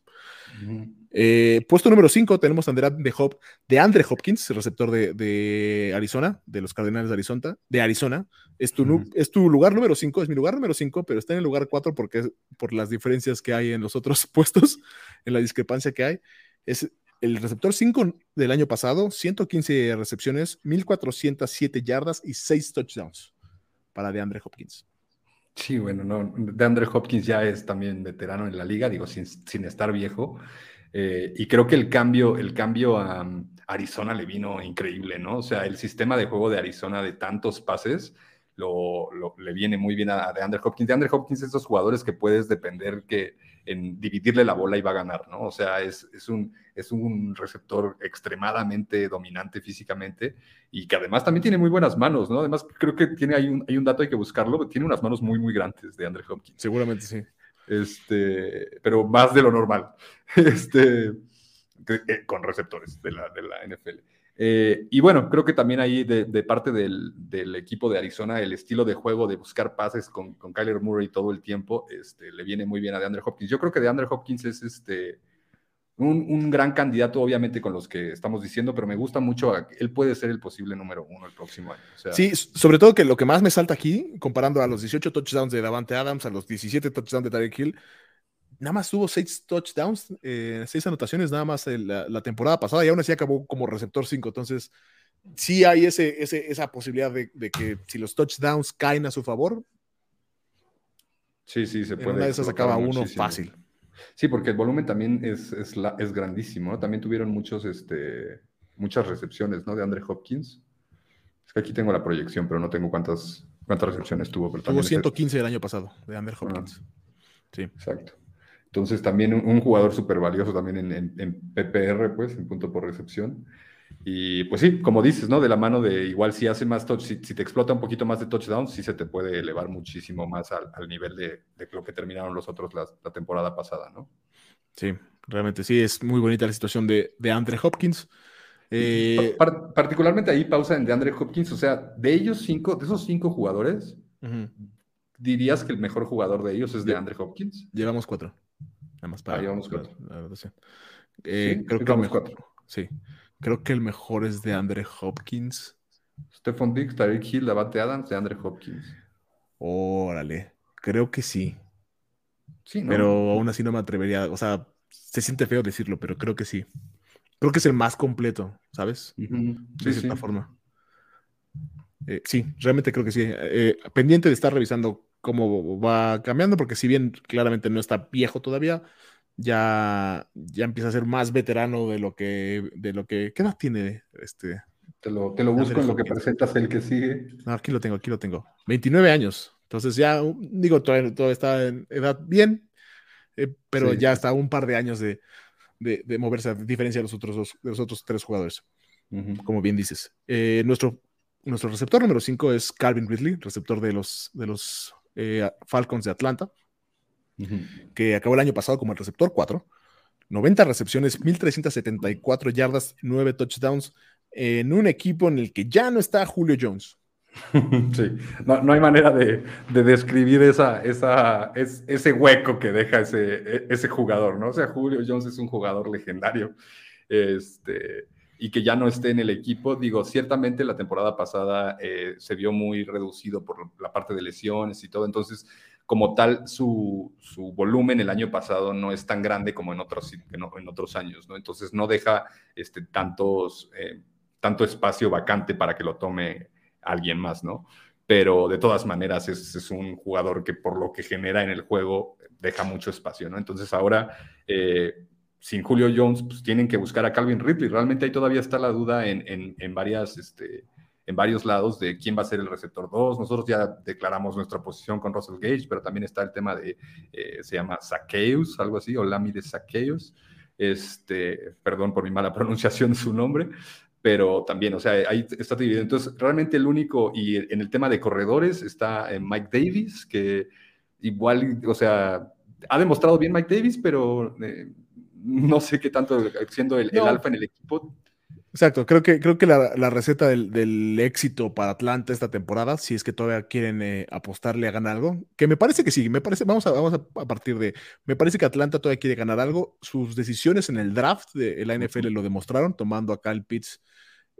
Eh, puesto número 5 tenemos a de, Hop, de Andre Hopkins, receptor de, de, Arizona, de los Cardenales de Arizona. De Arizona. Es, tu, es tu lugar número 5, es mi lugar número 5, pero está en el lugar 4 porque por las diferencias que hay en los otros puestos, en la discrepancia que hay. Es el receptor 5 del año pasado, 115 recepciones, 1407 yardas y 6 touchdowns para DeAndre Hopkins. Sí, bueno, no, DeAndre Hopkins ya es también veterano en la liga, digo, sin, sin estar viejo. Eh, y creo que el cambio, el cambio a um, Arizona le vino increíble, ¿no? O sea, el sistema de juego de Arizona de tantos pases lo, le viene muy bien a, de Andrew Hopkins. De Andrew Hopkins, esos jugadores que puedes depender que en dividirle la bola y va a ganar, ¿no? O sea, es, es, un, es un receptor extremadamente dominante físicamente y que además también tiene muy buenas manos, ¿no? Además, creo que tiene, hay, un, hay un dato, hay que buscarlo, tiene unas manos muy, muy grandes de Andrew Hopkins. Seguramente sí. Este, pero más de lo normal, este, eh, con receptores de la, de la NFL. Eh, y bueno, creo que también ahí de, parte del, equipo de Arizona, el estilo de juego de buscar pases con, con Kyler Murray todo el tiempo, este, le viene muy bien a DeAndre Hopkins. Yo creo que DeAndre Hopkins es este, un, gran candidato, obviamente, con los que estamos diciendo, pero me gusta mucho, él puede ser el posible número uno el próximo año. sí, sobre todo que lo que más me salta aquí, comparando a los 18 touchdowns de Davante Adams, a los 17 touchdowns de Tarek Hill, nada más tuvo seis touchdowns, eh, seis anotaciones nada más la, temporada pasada y aún así acabó como receptor 5. Entonces, sí hay ese, esa posibilidad de, que si los touchdowns caen a su favor. Sí, sí, se puede. una de esas acaba uno fácil. Sí, porque el volumen también es, es, es grandísimo, También tuvieron muchos, este, muchas recepciones, ¿no? De Andre Hopkins. Es que aquí tengo la proyección, pero no tengo cuántas, cuántas recepciones tuvo. Pero tuvo 115 el año pasado de Andre Hopkins. sí. Exacto. Entonces también un, jugador súper valioso también en, PPR, pues, en punto por recepción. Y pues sí, como dices, ¿no? De la mano de igual si hace más touch, si, te explota un poquito más de touchdowns, sí se te puede elevar muchísimo más al, nivel de, lo que terminaron los otros la, temporada pasada, ¿no? Sí, realmente sí, es muy bonita la situación de, de Andre Hopkins. Eh, particularmente ahí pausa en de Andre Hopkins, o sea, de ellos cinco, de esos cinco jugadores, ¿dirías que el mejor jugador de ellos es de Andre Hopkins? Llevamos cuatro. Nada más para. Ahí vamos cuatro. Eh, creo que mejor, cuatro. Sí. Creo que el mejor es de Andre Hopkins. Stephon Diggs, Tyreek Hill, Davante Adams, de Andre Hopkins. Órale. Creo que sí. Sí, ¿no? Pero aún así no me atrevería. O sea, se siente feo decirlo, pero creo que sí. Creo que es el más completo, ¿sabes? De cierta forma. Eh, sí, realmente creo que sí. Eh, pendiente de estar revisando cómo va cambiando, porque si bien claramente no está viejo todavía, ya, ya empieza a ser más veterano de lo que, de lo que, ¿qué edad tiene este? Te lo, te lo busco en lo que presentas el que sigue. aquí lo tengo, aquí lo tengo. 29 años. Entonces ya, digo, todo, está en edad bien, eh, pero ya está un par de años de, de, moverse a diferencia de los otros, dos, de los otros tres jugadores, como bien dices. Eh, nuestro, nuestro receptor número 5 es Calvin Ridley, receptor de los, de los eh, Falcons de Atlanta, que acabó el año pasado como el receptor 4. 90 recepciones, 1374 yardas, 9 touchdowns en un equipo en el que ya no está Julio Jones. Sí, no, hay manera de, describir esa, esa, ese hueco que deja ese, e, ese jugador, ¿no? O sea, Julio Jones es un jugador legendario. Este, y que ya no esté en el equipo. Digo, ciertamente la temporada pasada eh, se vio muy reducido por la parte de lesiones y todo, entonces como tal su, su volumen el año pasado no es tan grande como en otros, en, otros años, ¿no? Entonces no deja este, tantos, eh, tanto espacio vacante para que lo tome alguien más, ¿no? Pero de todas maneras es, es, un jugador que por lo que genera en el juego deja mucho espacio, ¿no? Entonces ahora... Eh, sin Julio Jones, pues tienen que buscar a Calvin Ridley. Realmente ahí todavía está la duda en, en, varias, este, en varios lados de quién va a ser el receptor 2. Nosotros ya declaramos nuestra posición con Russell Gage, pero también está el tema de, eh, se llama Zacchaeus, algo así, o Lamy de Zacchaeus. Este, perdón por mi mala pronunciación de su nombre, pero también, o sea, ahí está dividido. Entonces, realmente el único, y en el tema de corredores está eh, Mike Davis, que igual, o sea, ha demostrado bien Mike Davis, pero eh, no sé qué tanto siendo el, alfa en el equipo. Exacto, creo que, creo que la, receta del, éxito para Atlanta esta temporada, si es que todavía quieren eh, apostarle a ganar algo, que me parece que sí, me parece, vamos a, vamos a, partir de, me parece que Atlanta todavía quiere ganar algo, sus decisiones en el draft de la NFL lo demostraron, tomando a Kyle Pitts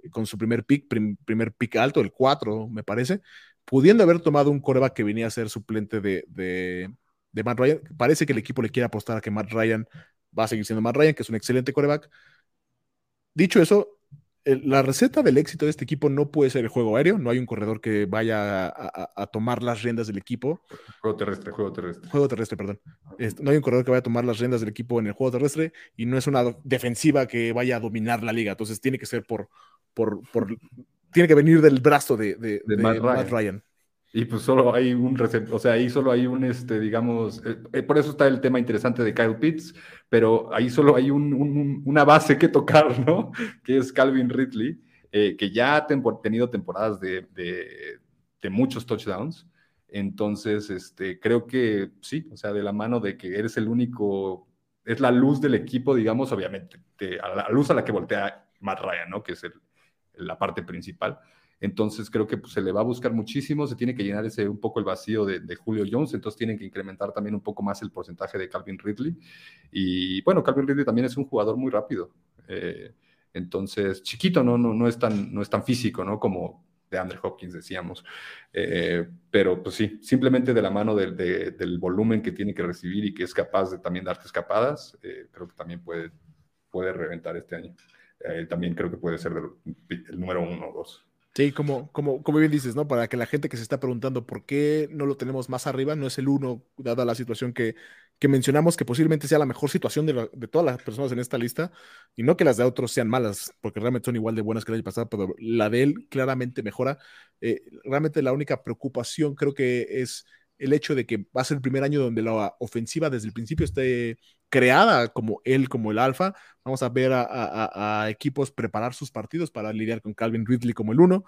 eh, con su primer pick, primer pick alto, el 4, me parece, pudiendo haber tomado un coreback que venía a ser suplente de, de, de Matt Ryan, parece que el equipo le quiere apostar a que Matt Ryan va a seguir siendo Matt Ryan, que es un excelente coreback. Dicho eso, la receta del éxito de este equipo no puede ser el juego aéreo, no hay un corredor que vaya a, tomar las riendas del equipo. Juego terrestre, juego terrestre. Juego terrestre, perdón. no hay un corredor que vaya a tomar las riendas del equipo en el juego terrestre y no es una defensiva que vaya a dominar la liga. Entonces tiene que ser por, por, tiene que venir del brazo de, Matt, Ryan. Y pues solo hay un o sea, ahí solo hay un, este, digamos, eh, eh, por eso está el tema interesante de Kyle Pitts, pero ahí solo hay una base que tocar, ¿no? Que es Calvin Ridley, eh, que ya ha tenido temporadas de, de, muchos touchdowns. Entonces, este, creo que sí, o sea, de la mano de que eres el único, es la luz del equipo, digamos, obviamente, a la luz a la que voltea Matt Ryan, ¿no? Que es la parte principal. Entonces creo que pues, se le va a buscar muchísimo, se tiene que llenar ese un poco el vacío de, Julio Jones, entonces tienen que incrementar también un poco más el porcentaje de Calvin Ridley. Y bueno, Calvin Ridley también es un jugador muy rápido. Eh, entonces, chiquito, ¿no? No, no, es tan, no es tan físico, ¿no? Como de Andre Hopkins decíamos. Eh, pero pues sí, simplemente de la mano del volumen que tiene que recibir y que es capaz de también darte escapadas, eh, creo que también puede, puede reventar este año. también creo que puede ser el número uno o dos. Sí, como, como, como bien dices, ¿no? Para que la gente que se está preguntando por qué no lo tenemos más arriba, no es el uno, dada la situación que, que mencionamos, que posiblemente sea la mejor situación de, de, todas las personas en esta lista, y no que las de otros sean malas, porque realmente son igual de buenas que el año pasado, pero la de él claramente mejora. Eh, realmente la única preocupación creo que es el hecho de que va a ser el primer año donde la ofensiva desde el principio esté creada como él, como el alfa. Vamos a ver a, equipos preparar sus partidos para lidiar con Calvin Ridley como el uno.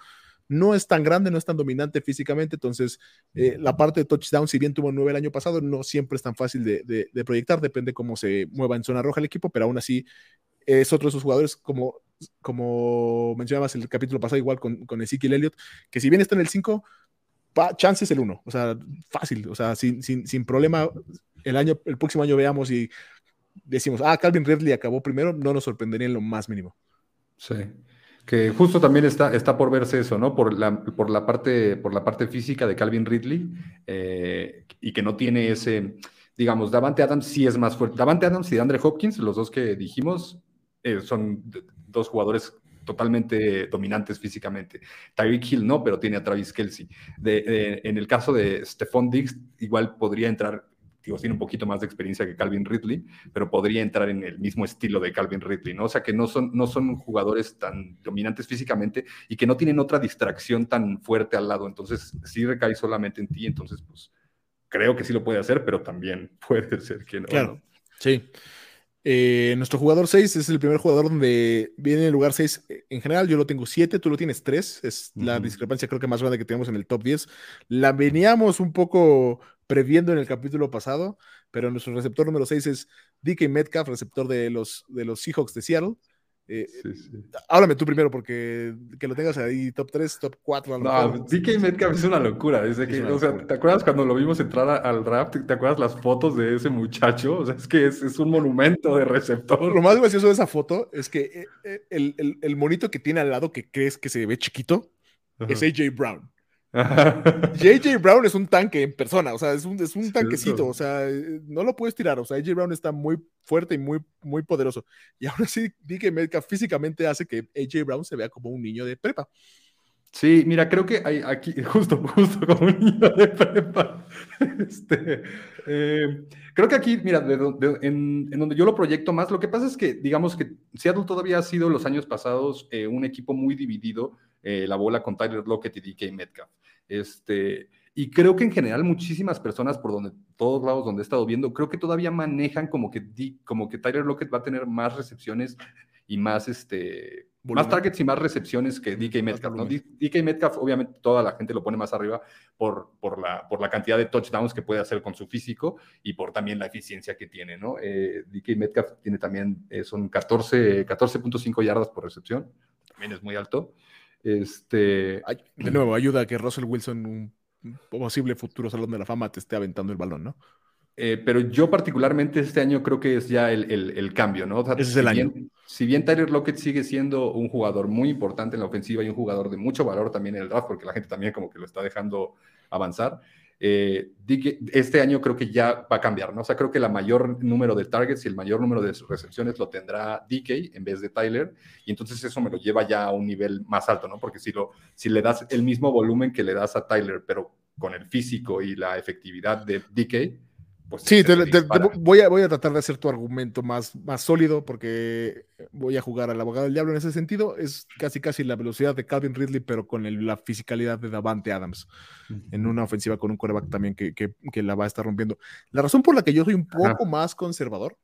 No es tan grande, no es tan dominante físicamente, entonces eh, la parte de touchdown, si bien tuvo nueve el año pasado, no siempre es tan fácil de, proyectar, depende cómo se mueva en zona roja el equipo, pero aún así es otro de esos jugadores como, como mencionabas el capítulo pasado igual con, Ezekiel Elliott, que si bien está en el 5, chances el 1, o sea, fácil, o sea, sin, sin, sin problema, el, año, el próximo año veamos y decimos, ah, Calvin Ridley acabó primero, no nos sorprendería en lo más mínimo. Sí. Que justo también está, está por verse eso, ¿no? Por la, por la, parte, por la parte física de Calvin Ridley eh, y que no tiene ese, digamos, Davante Adams sí es más fuerte. Davante Adams y Andre Hopkins, los dos que dijimos, eh, son dos jugadores totalmente dominantes físicamente. Tyreek Hill no, pero tiene a Travis Kelsey. En el caso de Stephon Diggs, igual podría entrar digo, tiene un poquito más de experiencia que Calvin Ridley, pero podría entrar en el mismo estilo de Calvin Ridley, ¿no? O sea, que no son, no son jugadores tan dominantes físicamente y que no tienen otra distracción tan fuerte al lado. Entonces, sí recae solamente en ti, entonces, pues, creo que sí lo puede hacer, pero también puede ser que no. Claro, sí. Eh, nuestro jugador 6 es el primer jugador donde viene en el lugar 6. En general, yo lo tengo 7, tú lo tienes 3. Es la discrepancia, creo que más grande que tenemos en el top 10. La veníamos un poco previendo en el capítulo pasado, pero nuestro receptor número 6 es DK Metcalf, receptor de los, de los Seahawks de Seattle. Eh, Háblame tú primero, porque que lo tengas ahí, top 3, top 4. no, DK Metcalf es una locura. o sea, ¿te acuerdas cuando lo vimos entrar al draft? ¿Te acuerdas las fotos de ese muchacho? O sea, es que es, un monumento de receptor. Lo más gracioso de esa foto es que eh, eh, el, el, el monito que tiene al lado que crees que se ve chiquito es AJ Brown. JJ Brown es un tanque en persona, o sea, es un, es un tanquecito, o sea, no lo puedes tirar, o sea, AJ Brown está muy fuerte y muy, muy poderoso. Y aún así, que Metcalf físicamente hace que AJ Brown se vea como un niño de prepa. Sí, mira, creo que hay aquí, justo, justo como un niño de prepa. Este, eh, creo que aquí, mira, en, donde yo lo proyecto más, lo que pasa es que, digamos que Seattle todavía ha sido los años pasados eh, un equipo muy dividido, eh, la bola con Tyler Lockett y DK Metcalf. Este, y creo que en general muchísimas personas por donde, todos lados donde he estado viendo, creo que todavía manejan como que, como que Tyler Lockett va a tener más recepciones y más, este, más targets y más recepciones que DK Metcalf. DK Metcalf, obviamente, toda la gente lo pone más arriba por, por, la, por la cantidad de touchdowns que puede hacer con su físico y por también la eficiencia que tiene, ¿no? Eh, DK Metcalf tiene también, eh, son 14.5 14 yardas por recepción, también es muy alto. Este, de nuevo, ayuda a que Russell Wilson, un posible futuro salón de la fama, te esté aventando el balón, ¿no? Eh, pero yo particularmente este año creo que es ya el, el, cambio, ¿no? Ese es el año. si bien Tyler Lockett sigue siendo un jugador muy importante en la ofensiva y un jugador de mucho valor también en el draft, porque la gente también como que lo está dejando avanzar, eh, este año creo que ya va a cambiar, ¿no? O sea, creo que el mayor número de targets y el mayor número de recepciones lo tendrá DK en vez de Tyler, y entonces eso me lo lleva ya a un nivel más alto, ¿no? Porque si, lo, si le das el mismo volumen que le das a Tyler, pero con el físico y la efectividad de DK, pues, sí, voy, a, voy a tratar de hacer tu argumento más, más sólido porque voy a jugar al abogado del diablo en ese sentido. Es casi casi la velocidad de Calvin Ridley, pero con la fisicalidad de Davante Adams en una ofensiva con un quarterback también que, que, la va a estar rompiendo. La razón por la que yo soy un poco más conservador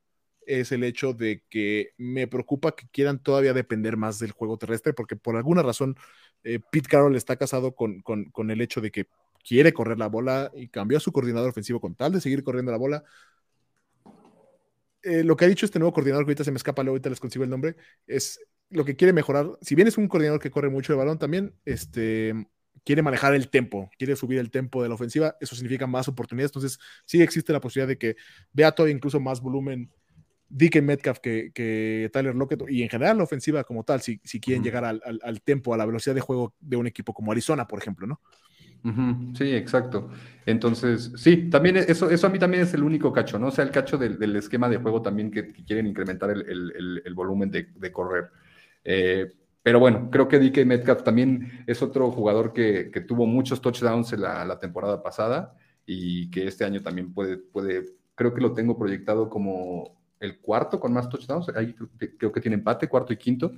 es el hecho de que me preocupa que quieran todavía depender más del juego terrestre, porque por alguna razón eh, Pete Carroll está casado con, con, con el hecho de que quiere correr la bola y cambió a su coordinador ofensivo con tal de seguir corriendo la bola. Eh, lo que ha dicho este nuevo coordinador, que ahorita se me escapa, luego ahorita les consigo el nombre, es lo que quiere mejorar. Si bien es un coordinador que corre mucho el balón, también este, quiere manejar el tempo, quiere subir el tempo de la ofensiva. Eso significa más oportunidades. Entonces, sí existe la posibilidad de que vea todo incluso más volumen DK Metcalf que, que, Tyler Lockett y en general la ofensiva como tal, si, si quieren llegar al, al, al tempo, a la velocidad de juego de un equipo como Arizona, por ejemplo, ¿no? Sí, exacto. Entonces, sí, también e, eso, eso a mí también es el único cacho, ¿no? O sea, el cacho del, esquema de juego también que, quieren incrementar el, volumen de, correr. Eh, pero bueno, creo que DK Metcalf también es otro jugador que, tuvo muchos touchdowns en la, temporada pasada y que este año también puede, puede, creo que lo tengo proyectado como el cuarto con más touchdowns. Ahí creo que tiene empate, cuarto y quinto.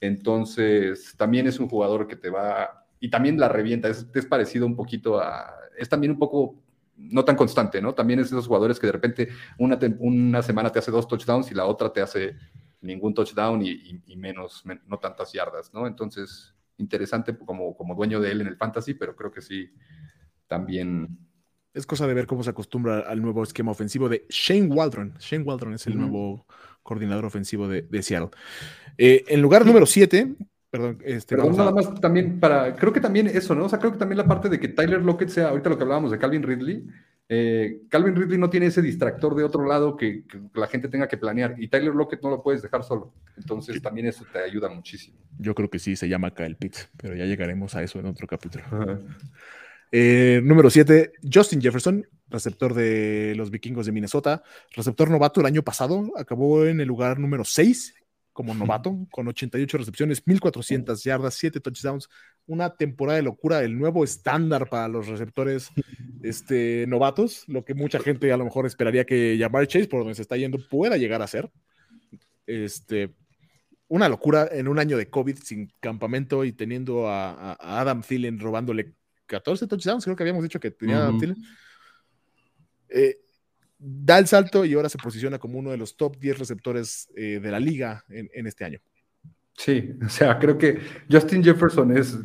Entonces, también es un jugador que te va y también la revienta. Es, es, parecido un poquito a. Es también un poco no tan constante, ¿no? También es esos jugadores que de repente una, una semana te hace dos touchdowns y la otra te hace ningún touchdown y, menos, no tantas yardas, ¿no? Entonces, interesante como, como dueño de él en el fantasy, pero creo que sí, también. Es cosa de ver cómo se acostumbra al nuevo esquema ofensivo de Shane Waldron. Shane Waldron es el nuevo coordinador ofensivo de, de Seattle. Eh, en lugar número 7, Perdón, este, Pero nada más también para, creo que también eso, ¿no? O sea, creo que también la parte de que Tyler Lockett sea, ahorita lo que hablábamos de Calvin Ridley, eh, Calvin Ridley no tiene ese distractor de otro lado que, la gente tenga que planear y Tyler Lockett no lo puedes dejar solo. Entonces también eso te ayuda muchísimo. Yo creo que sí, se llama Kyle Pitts, pero ya llegaremos a eso en otro capítulo. Eh, número 7, Justin Jefferson, receptor de los vikingos de Minnesota, receptor novato el año pasado, acabó en el lugar número 6 como novato, con 88 recepciones, 1400 yardas, 7 touchdowns, una temporada de locura, el nuevo estándar para los receptores este, novatos, lo que mucha gente a lo mejor esperaría que Jamar Chase, por donde se está yendo, pueda llegar a ser. Este, una locura en un año de COVID sin campamento y teniendo a, Adam Thielen robándole 14 touchdowns, creo que habíamos dicho que tenía Adam Thielen. Eh, da el salto y ahora se posiciona como uno de los top 10 receptores eh, de la liga en, este año. Sí, o sea, creo que Justin Jefferson es,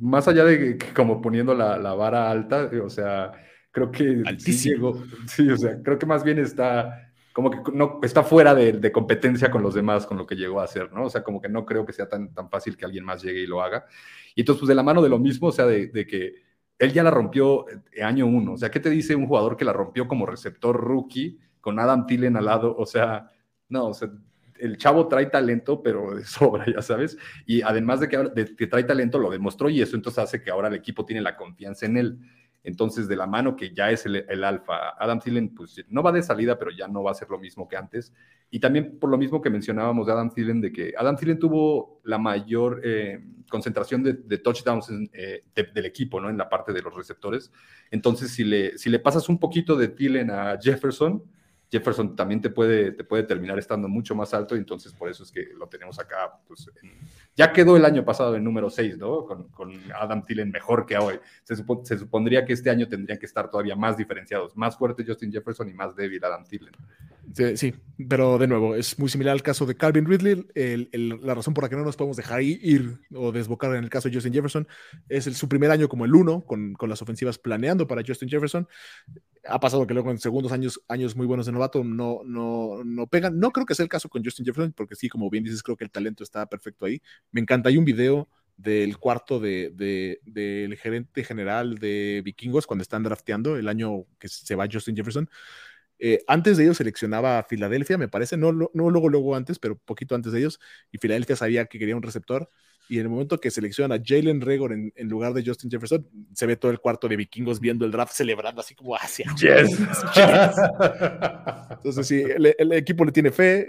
más allá de que como poniendo la, vara alta, o sea, creo que sí llegó, sí, o sea, creo que más bien está como que no está fuera de, competencia con los demás, con lo que llegó a hacer, ¿no? O sea, como que no creo que sea tan, tan fácil que alguien más llegue y lo haga. Y entonces, pues de la mano de lo mismo, o sea, de, de que él ya la rompió eh, año uno. O sea, ¿qué te dice un jugador que la rompió como receptor rookie con Adam Tillen al lado? O sea, no, o sea, el chavo trae talento, pero de sobra, ya sabes. Y además de que, de que trae talento, lo demostró y eso entonces hace que ahora el equipo tiene la confianza en él. Entonces, de la mano que ya es el, alfa, Adam Thielen, pues no va de salida, pero ya no va a ser lo mismo que antes. Y también por lo mismo que mencionábamos de Adam Thielen, de que Adam Thielen tuvo la mayor eh, concentración de, touchdowns eh, del equipo, ¿no? En la parte de los receptores. Entonces, si le, si le pasas un poquito de Thielen a Jefferson, Jefferson también te puede, te puede terminar estando mucho más alto y entonces por eso es que lo tenemos acá. Pues, ya quedó el año pasado en número 6, ¿no? Con, Adam Thielen mejor que hoy. Se, supondría que este año tendrían que estar todavía más diferenciados, más fuerte Justin Jefferson y más débil Adam Thielen. Sí, pero de nuevo, es muy similar al caso de Calvin Ridley. la razón por la que no nos podemos dejar ir o desbocar en el caso de Justin Jefferson es su primer año como el uno, con, con, las ofensivas planeando para Justin Jefferson. Ha pasado que luego en segundos años, años muy buenos de novato no, no, no pegan. No creo que sea el caso con Justin Jefferson, porque sí, como bien dices, creo que el talento está perfecto ahí. Me encanta. Hay un video del cuarto de, del gerente general de Vikingos cuando están drafteando el año que se va Justin Jefferson eh, antes de ellos seleccionaba a Filadelfia, me parece, no, no, luego, luego antes, pero poquito antes de ellos, y Filadelfia sabía que quería un receptor, y en el momento que selecciona a Jalen Regor en, lugar de Justin Jefferson, se ve todo el cuarto de vikingos viendo el draft, celebrando así como hacia. Yes. Entonces, sí, el, equipo le tiene fe,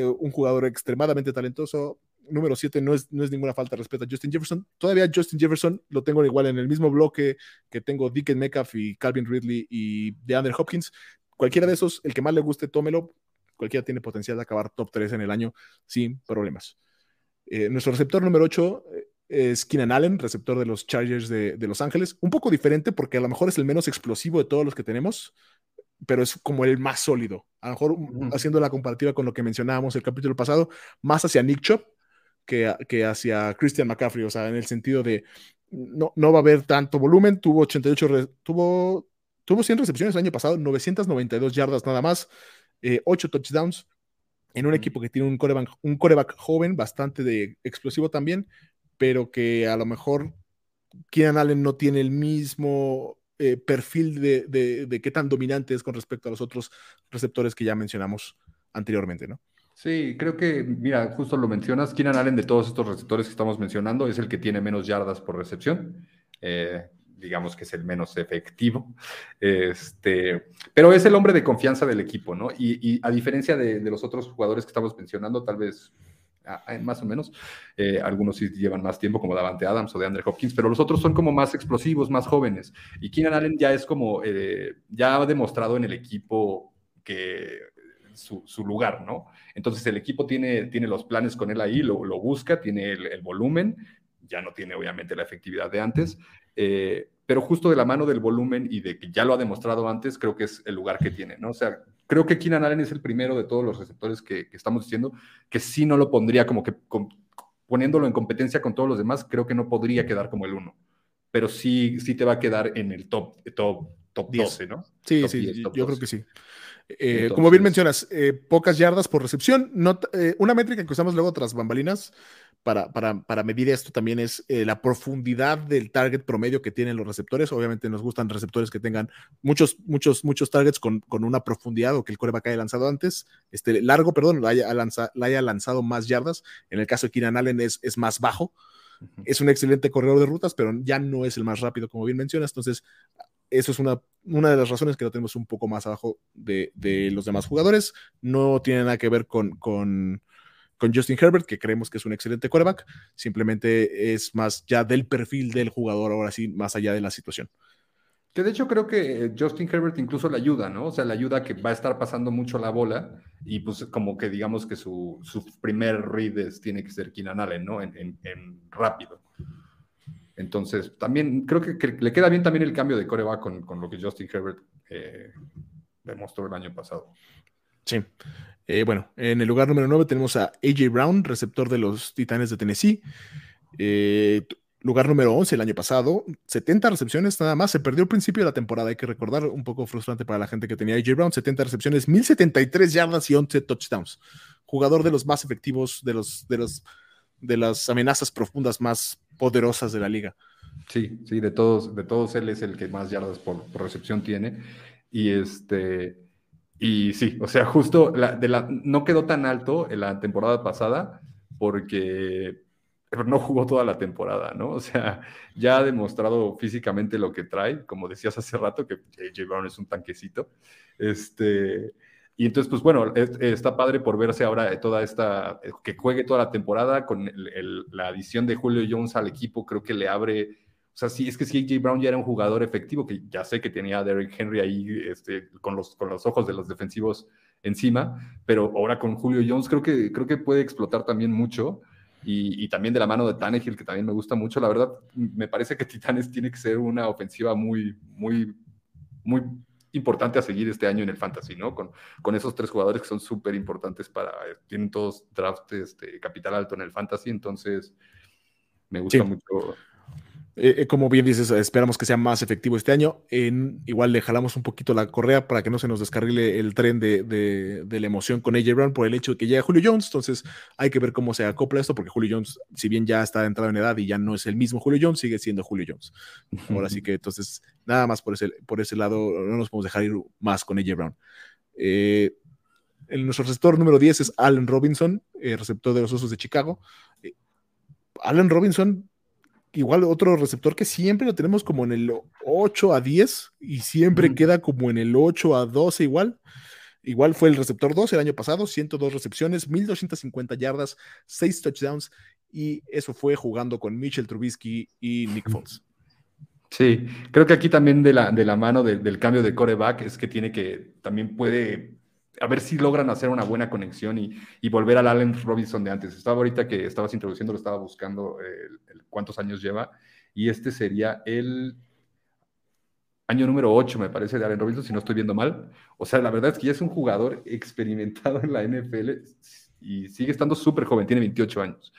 eh, un jugador extremadamente talentoso. Número 7 no es, no es ninguna falta de respeto a Justin Jefferson. Todavía Justin Jefferson lo tengo igual en el mismo bloque que tengo Dickens Metcalf y Calvin Ridley y DeAndre Hopkins cualquiera de esos, el que más le guste, tómelo. Cualquiera tiene potencial de acabar top 3 en el año sin problemas. Eh, nuestro receptor número 8 eh, es Keenan Allen, receptor de los Chargers de, Los Ángeles. Un poco diferente porque a lo mejor es el menos explosivo de todos los que tenemos, pero es como el más sólido. A lo mejor haciendo la comparativa con lo que mencionábamos el capítulo pasado, más hacia Nick Chop que, que hacia Christian McCaffrey, o sea, en el sentido de no, no va a haber tanto volumen, tuvo 88, tuvo, tuvo 100 recepciones el año pasado, 992 yardas nada más, 8 eh, touchdowns, en un equipo que tiene un coreback, un coreback joven, bastante de explosivo también, pero que a lo mejor Keenan Allen no tiene el mismo eh, perfil de, de, qué tan dominante es con respecto a los otros receptores que ya mencionamos anteriormente, ¿no? Sí, creo que, mira, justo lo mencionas, Keenan Allen de todos estos receptores que estamos mencionando es el que tiene menos yardas por recepción. Eh, digamos que es el menos efectivo. Este, pero es el hombre de confianza del equipo, ¿no? Y, a diferencia de, los otros jugadores que estamos mencionando, tal vez más o menos, eh, algunos sí llevan más tiempo, como Davante Adams o de Andre Hopkins, pero los otros son como más explosivos, más jóvenes. Y Keenan Allen ya es como, eh, ya ha demostrado en el equipo que su, lugar, ¿no? Entonces el equipo tiene, tiene los planes con él ahí, lo, busca, tiene el, volumen, ya no tiene obviamente la efectividad de antes, eh, pero justo de la mano del volumen y de que ya lo ha demostrado antes, creo que es el lugar que tiene, ¿no? O sea, creo que Keenan Allen es el primero de todos los receptores que, estamos diciendo, que sí no lo pondría como que poniéndolo en competencia con todos los demás, creo que no podría quedar como el uno, pero sí, sí te va a quedar en el top, top, top 12, ¿no? Sí, sí, yo creo que sí. Eh, como bien mencionas, eh, pocas yardas por recepción. una métrica que usamos luego tras bambalinas para, para, medir esto también es eh, la profundidad del target promedio que tienen los receptores. Obviamente nos gustan receptores que tengan muchos, muchos, muchos targets con, con una profundidad o que el coreback haya lanzado antes, este largo, perdón, la haya, haya lanzado más yardas. En el caso de Keenan Allen es, es más bajo. Es un excelente corredor de rutas, pero ya no es el más rápido, como bien mencionas. Entonces, eso es una, una de las razones que lo tenemos un poco más abajo de, de los demás jugadores. No tiene nada que ver con, con con Justin Herbert, que creemos que es un excelente quarterback, simplemente es más ya del perfil del jugador, ahora sí, más allá de la situación. Que de hecho creo que eh, Justin Herbert incluso le ayuda, ¿no? O sea, le ayuda que va a estar pasando mucho la bola y pues como que digamos que su, su primer read tiene que ser Keenan Allen, ¿no? En, rápido. Entonces, también creo que, le queda bien también el cambio de coreback con, con lo que Justin Herbert eh, demostró el año pasado. Sí. Eh, bueno, en el lugar número 9 tenemos a AJ Brown, receptor de los Titanes de Tennessee. Eh, lugar número 11 el año pasado, 70 recepciones nada más, se perdió el principio de la temporada, hay que recordar, un poco frustrante para la gente que tenía AJ Brown, 70 recepciones, 1073 yardas y 11 touchdowns. Jugador de los más efectivos, de, los, de, los, de las amenazas profundas más poderosas de la liga. Sí, sí, de todos, de todos él es el que más yardas por, por recepción tiene. Y este, y sí, o sea, justo de la, no quedó tan alto en la temporada pasada porque no jugó toda la temporada, ¿no? O sea, ya ha demostrado físicamente lo que trae, como decías hace rato, que J. Brown es un tanquecito. Este, y entonces, pues bueno, está padre por verse ahora toda esta, que juegue toda la temporada con la adición de Julio Jones al equipo, creo que le abre o sea, sí, es que AJ Brown ya era un jugador efectivo, que ya sé que tenía a Derrick Henry ahí este, con, los, con los ojos de los defensivos encima, pero ahora con Julio Jones creo que, creo que puede explotar también mucho. Y, también de la mano de Tannehill, que también me gusta mucho. La verdad, me parece que Titanes tiene que ser una ofensiva muy, muy, muy importante a seguir este año en el Fantasy, ¿no? Con, con esos tres jugadores que son súper importantes para, tienen todos draft este, capital alto en el Fantasy, entonces me gusta mucho eh, eh, como bien dices, esperamos que sea más efectivo este año. En, igual le jalamos un poquito la correa para que no se nos descarrile el tren de, de, la emoción con AJ Brown por el hecho de que llega Julio Jones. Entonces hay que ver cómo se acopla esto, porque Julio Jones, si bien ya está entrado en edad y ya no es el mismo Julio Jones, sigue siendo Julio Jones. Ahora sí que entonces, nada más por ese, por ese lado, no nos podemos dejar ir más con AJ Brown. Eh, nuestro receptor número 10 es Allen Robinson, receptor de los Osos de Chicago. Allen Robinson igual otro receptor que siempre lo tenemos como en el 8 a 10 y siempre queda como en el 8 a 12 igual. Igual fue el receptor 2 el año pasado, 102 recepciones, 1250 yardas, 6 touchdowns y eso fue jugando con Mitchell Trubisky y Nick Foles. Sí, creo que aquí también de la, de la mano del cambio de coreback es que tiene que, también puede, a ver si logran hacer una buena conexión y, volver al Allen Robinson de antes. Estaba ahorita que estabas introduciendo, lo estaba buscando cuántos años lleva, y este sería el año número 8, me parece, de Allen Robinson, si no estoy viendo mal. O sea, la verdad es que ya es un jugador experimentado en la NFL y sigue estando súper joven, tiene 28 años.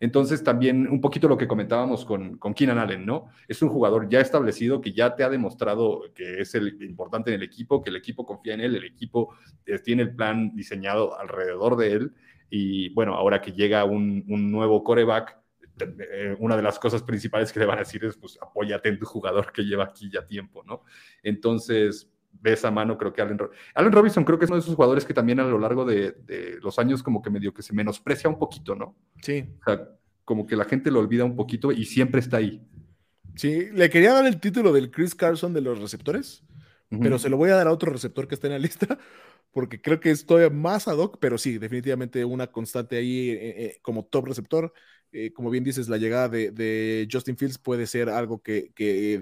Entonces, también un poquito lo que comentábamos con, con Keenan Allen, ¿no? Es un jugador ya establecido que ya te ha demostrado que es el importante en el equipo, que el equipo confía en él, el equipo eh, tiene el plan diseñado alrededor de él. Y bueno, ahora que llega un, un nuevo coreback, eh, una de las cosas principales que le van a decir es, pues, apóyate en tu jugador que lleva aquí ya tiempo, ¿no? Entonces, de esa mano creo que Allen, Allen Robinson creo que es uno de esos jugadores que también a lo largo de, los años como que medio que se menosprecia un poquito, ¿no? Sí. O sea, como que la gente lo olvida un poquito y siempre está ahí. Sí, le quería dar el título del Chris Carson de los receptores, pero se lo voy a dar a otro receptor que está en la lista, porque creo que es todavía más ad hoc, pero sí, definitivamente una constante ahí eh, eh, como top receptor. Eh, como bien dices, la llegada de, Justin Fields puede ser algo que,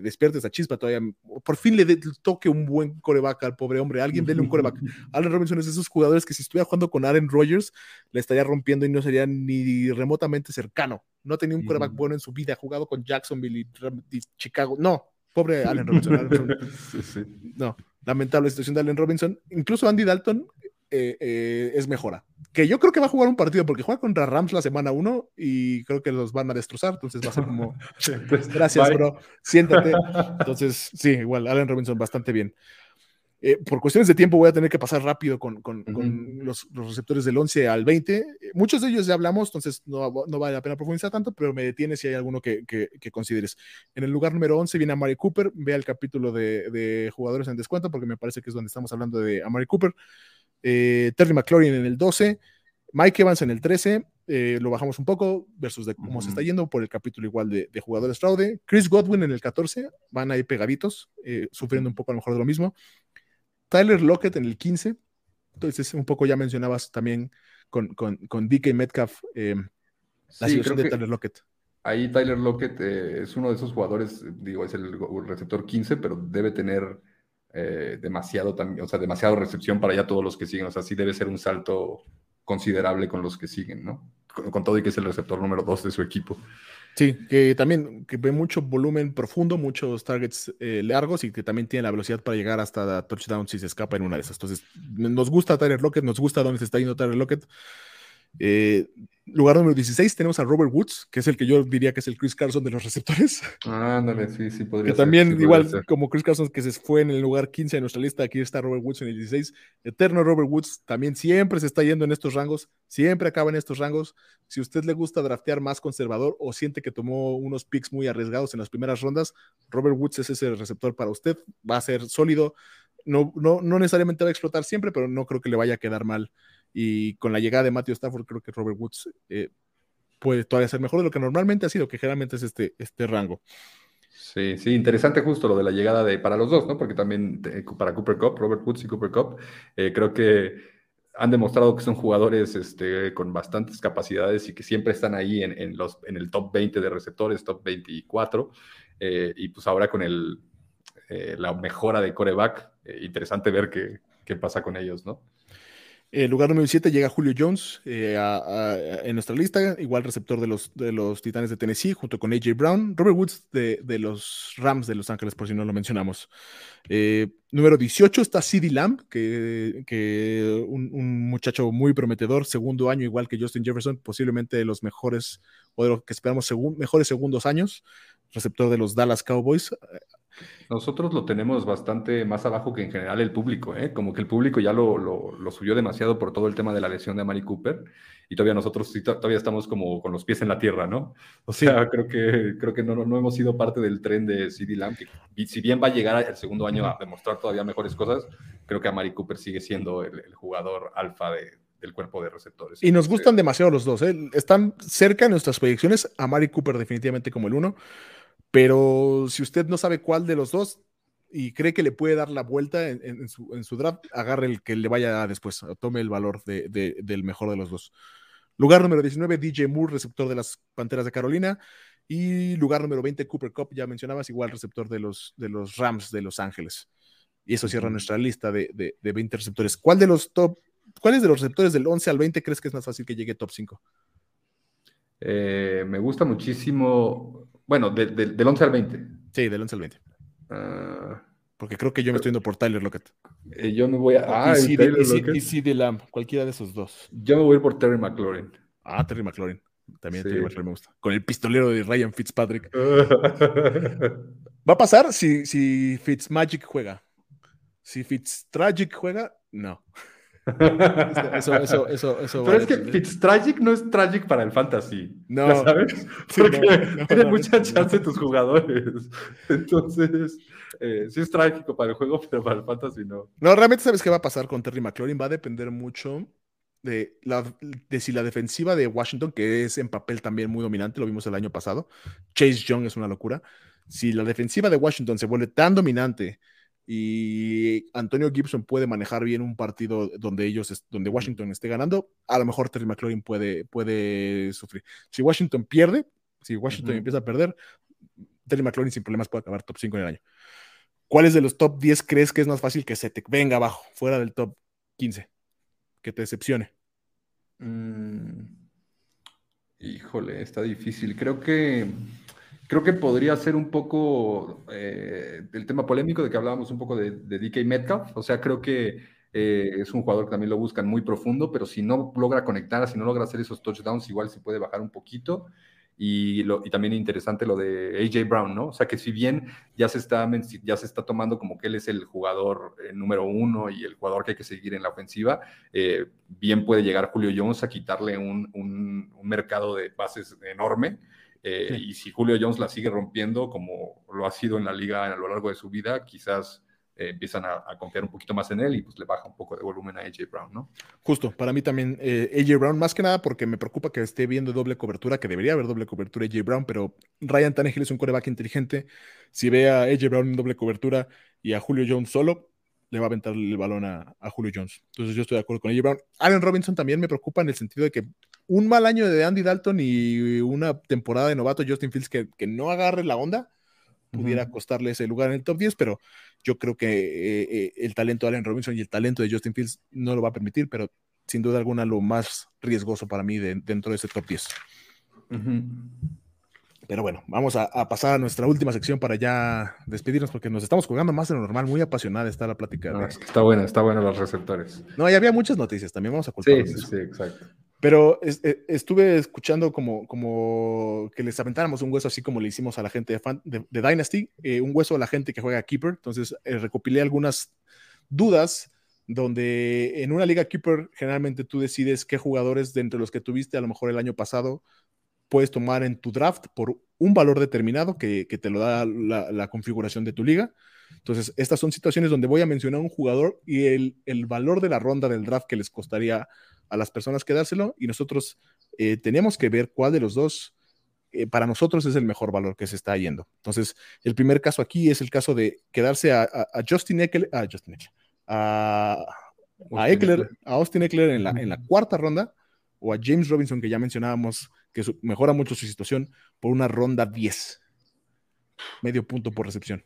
despierte esa chispa todavía. Por fin le, toque un buen coreback al pobre hombre. Alguien déle un coreback. Allen Robinson es de esos jugadores que si estuviera jugando con Aaron Rodgers, le estaría rompiendo y no sería ni remotamente cercano. No tenía un coreback bueno en su vida. Ha jugado con Jacksonville y, Chicago. No, pobre Allen Robinson. No, lamentable situación de Allen Robinson. Incluso Andy Dalton eh, eh, es mejora. Que yo creo que va a jugar un partido porque juega contra Rams la semana 1 y creo que los van a destrozar. Entonces va a ser como, gracias, bro, siéntate. Entonces, sí, igual, Allen Robinson bastante bien. Eh, por cuestiones de tiempo voy a tener que pasar rápido con, con, los, receptores del 11 al 20. Muchos de ellos ya hablamos, entonces no, no vale la pena profundizar tanto, pero me detiene si hay alguno que, que, consideres. En el lugar número 11 viene Amari Cooper. Vea el capítulo de, de, jugadores en descuento porque me parece que es donde estamos hablando de Amari Cooper. Eh, Terry McLaurin en el 12, Mike Evans en el 13, eh, lo bajamos un poco versus de cómo se está yendo por el capítulo igual de, jugadores fraude. Chris Godwin en el 14, van ahí pegaditos, eh, sufriendo un poco a lo mejor de lo mismo. Tyler Lockett en el 15, entonces un poco ya mencionabas también con, con, con DK Metcalf la situación de Tyler Lockett. Ahí Tyler Lockett es uno de esos jugadores, digo, es el receptor 15, pero debe tener eh, demasiado o sea, demasiado recepción para ya todos los que siguen. O sea, sí debe ser un salto considerable con los que siguen, ¿no? Con, todo y que es el receptor número dos de su equipo. Sí, que también que ve mucho volumen profundo, muchos targets eh, largos y que también tiene la velocidad para llegar hasta touchdown si se escapa en una de esas. Entonces, nos gusta Tyler Lockett, nos gusta dónde se está yendo Tyler Lockett. Eh, lugar número 16 tenemos a Robert Woods, que es el que yo diría que es el Chris Carson de los receptores. Ándale, sí, sí, podría que también, igual como Chris Carson, que se fue en el lugar 15 de nuestra lista, aquí está Robert Woods en el 16. Eterno Robert Woods también siempre se está yendo en estos rangos, siempre acaba en estos rangos. Si a usted le gusta draftear más conservador o siente que tomó unos picks muy arriesgados en las primeras rondas, Robert Woods es ese receptor para usted, va a ser sólido. No, no, no necesariamente va a explotar siempre, pero no creo que le vaya a quedar mal y con la llegada de Matthew Stafford, creo que Robert Woods eh, puede todavía ser mejor de lo que normalmente ha sido, que generalmente es este, este rango. Sí, sí, interesante justo lo de la llegada de para los dos, ¿no? Porque también eh, para Cooper Cup, Robert Woods y Cooper Cup, eh, creo que han demostrado que son jugadores este, con bastantes capacidades y que siempre están ahí en, los, en el top 20 de receptores, top 24. y pues ahora con el, la mejora de coreback, interesante ver qué pasa con ellos, ¿no? El lugar número 7 llega Julio Jones eh, en nuestra lista, igual receptor de los, de los Titanes de Tennessee, junto con AJ Brown. Robert Woods de, los Rams de Los Ángeles, por si no lo mencionamos. Eh, número 18 está CD Lamb, que, que un, muchacho muy prometedor, segundo año, igual que Justin Jefferson, posiblemente de los mejores, o de los que esperamos, mejores segundos años, receptor de los Dallas Cowboys. Nosotros lo tenemos bastante más abajo que en general el público, ¿eh? como que el público ya lo, lo, subió demasiado por todo el tema de la lesión de Mari Cooper y todavía nosotros todavía estamos como con los pies en la tierra, ¿no? O sea, creo que, creo que no, no, hemos sido parte del tren de CD Lamb, que si bien va a llegar el segundo año a demostrar todavía mejores cosas, creo que a Mari Cooper sigue siendo el, jugador alfa del cuerpo de receptores. Y nos gustan demasiado los dos, ¿eh? están cerca en nuestras proyecciones, a Mari Cooper definitivamente como el uno, pero si usted no sabe cuál de los dos y cree que le puede dar la vuelta en, su, draft, agarre el que le vaya después, tome el valor del mejor de los dos. Lugar número 19, DJ Moore, receptor de las Panteras de Carolina. Y lugar número 20, Cooper Cup, ya mencionabas, igual receptor de los, de los Rams de Los Ángeles. Y eso cierra nuestra lista de, de, 20 receptores. ¿Cuál de los top, cuáles de los receptores del 11 al 20 crees que es más fácil que llegue top 5? Eh, me gusta muchísimo, bueno, del 11 al 20. Sí, del 11 al 20. Ah, porque creo que yo me estoy yendo por Tyler Lockett. Eh, yo me voy a. Ah, y, CD, Lamb, cualquiera de esos dos. Yo me voy a ir por Terry McLaurin. Ah, Terry McLaurin. También Terry McLaurin me gusta. Con el pistolero de Ryan Fitzpatrick. Va a pasar si, si Fitzmagic juega. Si Fitztragic juega, no. Eso, eso, eso, eso Pero es que Fitztragic no es tragic para el fantasy. No. ¿Sabes? Porque tiene mucha chance tus jugadores. Entonces, eh, sí es trágico para el juego, pero para el fantasy no. No, realmente sabes qué va a pasar con Terry McLaurin. Va a depender mucho de, la, de si la defensiva de Washington, que es en papel también muy dominante, lo vimos el año pasado. Chase Young es una locura. Si la defensiva de Washington se vuelve tan dominante y Antonio Gibson puede manejar bien un partido donde ellos, donde Washington esté ganando, a lo mejor Terry McLaurin puede, puede sufrir. Si Washington pierde, si Washington empieza a perder, Terry McLaurin sin problemas puede acabar top 5 en el año. ¿Cuáles de los top 10 crees que es más fácil que se te venga abajo, fuera del top 15? Que te decepcione. Mm, híjole, está difícil. Creo que Creo que podría ser un poco eh, el tema polémico de que hablábamos un poco de, DK Metcalf. O sea, creo que eh, es un jugador que también lo buscan muy profundo, pero si no logra conectar, si no logra hacer esos touchdowns, igual se puede bajar un poquito. Y, lo, y, también interesante lo de AJ Brown, ¿no? O sea que si bien ya se está, ya se está tomando como que él es el jugador eh, número uno y el jugador que hay que seguir en la ofensiva, bien puede llegar Julio Jones a quitarle un, un, un mercado de bases enorme eh, y si Julio Jones la sigue rompiendo, como lo ha sido en la liga a lo largo de su vida, quizás eh, empiezan a, confiar un poquito más en él y pues le baja un poco de volumen a AJ Brown, ¿no? Justo, para mí también eh, AJ Brown, más que nada porque me preocupa que esté viendo doble cobertura, que debería haber doble cobertura AJ Brown, pero Ryan Tannehill es un coreback inteligente. Si ve a AJ Brown en doble cobertura y a Julio Jones solo, le va a aventar el balón a, a Julio Jones. Entonces yo estoy de acuerdo con AJ Brown. Allen Robinson también me preocupa en el sentido de que un mal año de Andy Dalton y una temporada de novato Justin Fields que, que no agarre la onda, pudiera costarle ese lugar en el top 10, pero yo creo que eh, eh, el talento de Allen Robinson y el talento de Justin Fields no lo va a permitir, pero sin duda alguna lo más riesgoso para mí dentro de ese top 10. Pero bueno, vamos a, pasar a nuestra última sección para ya despedirnos porque nos estamos jugando más de lo normal, muy apasionada está la plática. está buena, está buena los receptores. No, y había muchas noticias, también vamos a contar. Sí, sí, exacto. Pero e, estuve escuchando como, como que les aventáramos un hueso así como le hicimos a la gente de, de, Dynasty, eh, un hueso a la gente que juega Keeper. Entonces eh, recopilé algunas dudas donde en una liga Keeper generalmente tú decides qué jugadores de entre los que tuviste a lo mejor el año pasado puedes tomar en tu draft por un valor determinado que, que te lo da la, la, configuración de tu liga. Entonces, estas son situaciones donde voy a mencionar un jugador y el, el valor de la ronda del draft que les costaría a las personas que dárselo y nosotros eh, tenemos que ver cuál de los dos eh, para nosotros es el mejor valor que se está yendo. Entonces, el primer caso aquí es el caso de quedarse a, Justin Eckler, a Justin Eckler, a, Austin Eckler en la, en la cuarta ronda o a James Robinson, que ya mencionábamos, que mejora mucho su situación, por una ronda 10. Medio punto por recepción.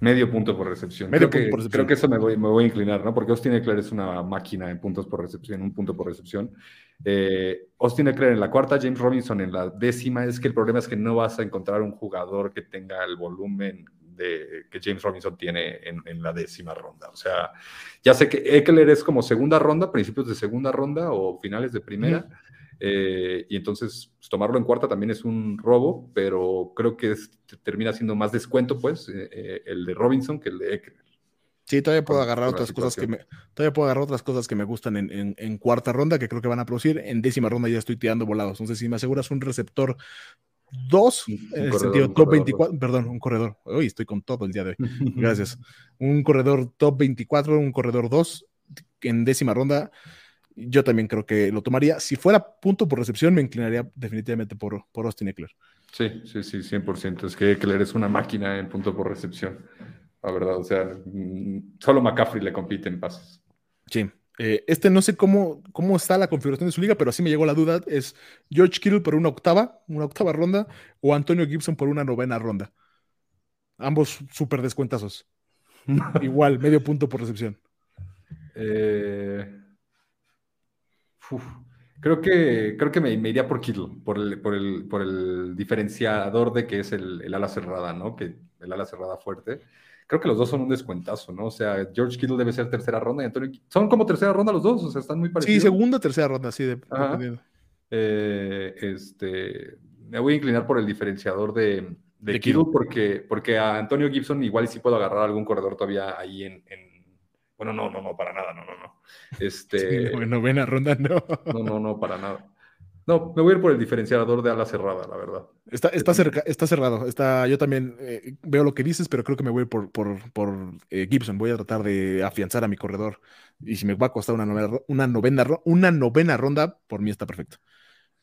Medio punto por recepción. creo, que, creo que eso me voy, me voy, a inclinar, ¿no? Porque Austin Eckler es una máquina en puntos por recepción, un punto por recepción. Eh, Austin Eckler en la cuarta, James Robinson en la décima. Es que el problema es que no vas a encontrar un jugador que tenga el volumen de, que James Robinson tiene en, la décima ronda. O sea, ya sé que Eckler es como segunda ronda, principios de segunda ronda o finales de primera. Eh, y entonces pues, tomarlo en cuarta también es un robo, pero creo que termina siendo más descuento, pues, eh, eh, el de Robinson que el de Eckler. Sí, todavía puedo agarrar otras cosas que me, todavía puedo agarrar otras cosas que me gustan en, en, cuarta ronda, que creo que van a producir. En décima ronda ya estoy tirando volados. Entonces, si me aseguras un receptor 2, en el sentido top 24, perdón, un corredor. Hoy estoy con todo el día de hoy. Gracias. un corredor top 24, un corredor 2 en décima ronda yo también creo que lo tomaría. Si fuera punto por recepción, me inclinaría definitivamente por, por Austin Eckler. Sí, sí, sí, 100%. Es que Eckler es una máquina en punto por recepción. La verdad, o sea, mm, solo McCaffrey le compite en pases. Sí. Eh, este no sé cómo, cómo está la configuración de su liga, pero así me llegó la duda. Es George Kittle por una octava, una octava ronda, o Antonio Gibson por una novena ronda. Ambos súper descuentazos. Igual, medio punto por recepción. Eh, creo que, creo que me, iría por Kittle, por el, por, el, por el diferenciador de que es el, el ala cerrada, ¿no? Que el ala cerrada fuerte creo que los dos son un descuentazo, ¿no? O sea, George Kittle debe ser tercera ronda y Antonio son como tercera ronda los dos, o sea, están muy parecidos. Sí, segunda, tercera ronda, sí, de, eh, este, me voy a inclinar por el diferenciador de, de, Kittle, porque, porque a Antonio Gibson igual sí puedo agarrar algún corredor todavía ahí en, bueno, no, no, no, para nada, no, no, no. Este, sí, novena ronda, no. No, no, no, para nada. No, me voy a ir por el diferenciador de ala cerrada, la verdad. Está, está, cerca, está cerrado. Está, yo también eh, veo lo que dices, pero creo que me voy por, por, por eh, Gibson. Voy a tratar de afianzar a mi corredor. Y si me va a costar una novena, una novena, una novena ronda, por mí está perfecto.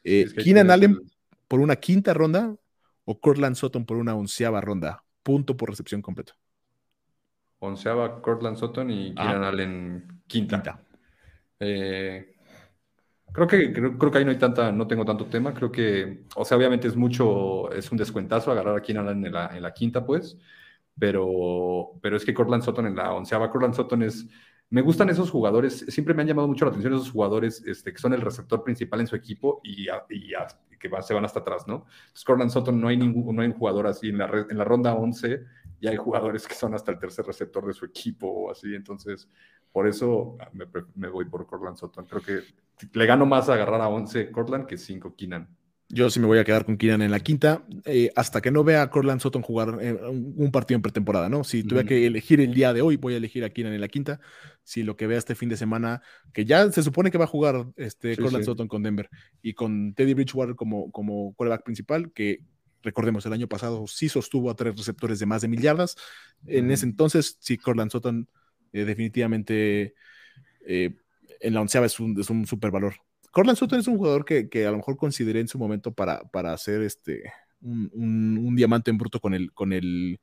Eh, Keenan Allen por una quinta ronda o Cortland Sutton por una onceava ronda. Punto por recepción completo. Onceava Cortland Sutton y Keenan Allen quinta. quinta. Eh, Creo que, creo, que ahí no hay tanta, no tengo tanto tema. Creo que, o sea, obviamente es mucho, es un descuentazo agarrar aquí en la, en la quinta, pues. Pero, pero es que Cortland Sutton en la onceava, Cortland Sutton es, me gustan esos jugadores, siempre me han llamado mucho la atención esos jugadores este, que son el receptor principal en su equipo y, y, que se van hasta atrás, ¿no? Entonces, Cortland Sutton no hay ningún, no hay un jugador así en la, en la ronda 11 y hay jugadores que son hasta el tercer receptor de su equipo o así, entonces por eso ah, me, voy por Cortland Sutton. Creo que le gano más a agarrar a 11 Cortland que 5 Keenan. Yo sí me voy a quedar con Keenan en la quinta, eh, hasta que no vea a Cortland Sutton jugar eh, un partido en pretemporada, ¿no? Si tuviera que elegir el día de hoy, voy a elegir a Keenan en la quinta. Si lo que vea este fin de semana, que ya se supone que va a jugar este Cortland Sutton con Denver y con Teddy Bridgewater como, como quarterback principal, que recordemos, el año pasado sí sostuvo a tres receptores de más de mil yardas. En ese entonces, sí, Cortland Sutton eh, definitivamente eh, en la onceava es un, es un super valor. Cortland Sutton es un jugador que, a lo mejor consideré en su momento para, para hacer este, un, diamante en bruto con el, con el,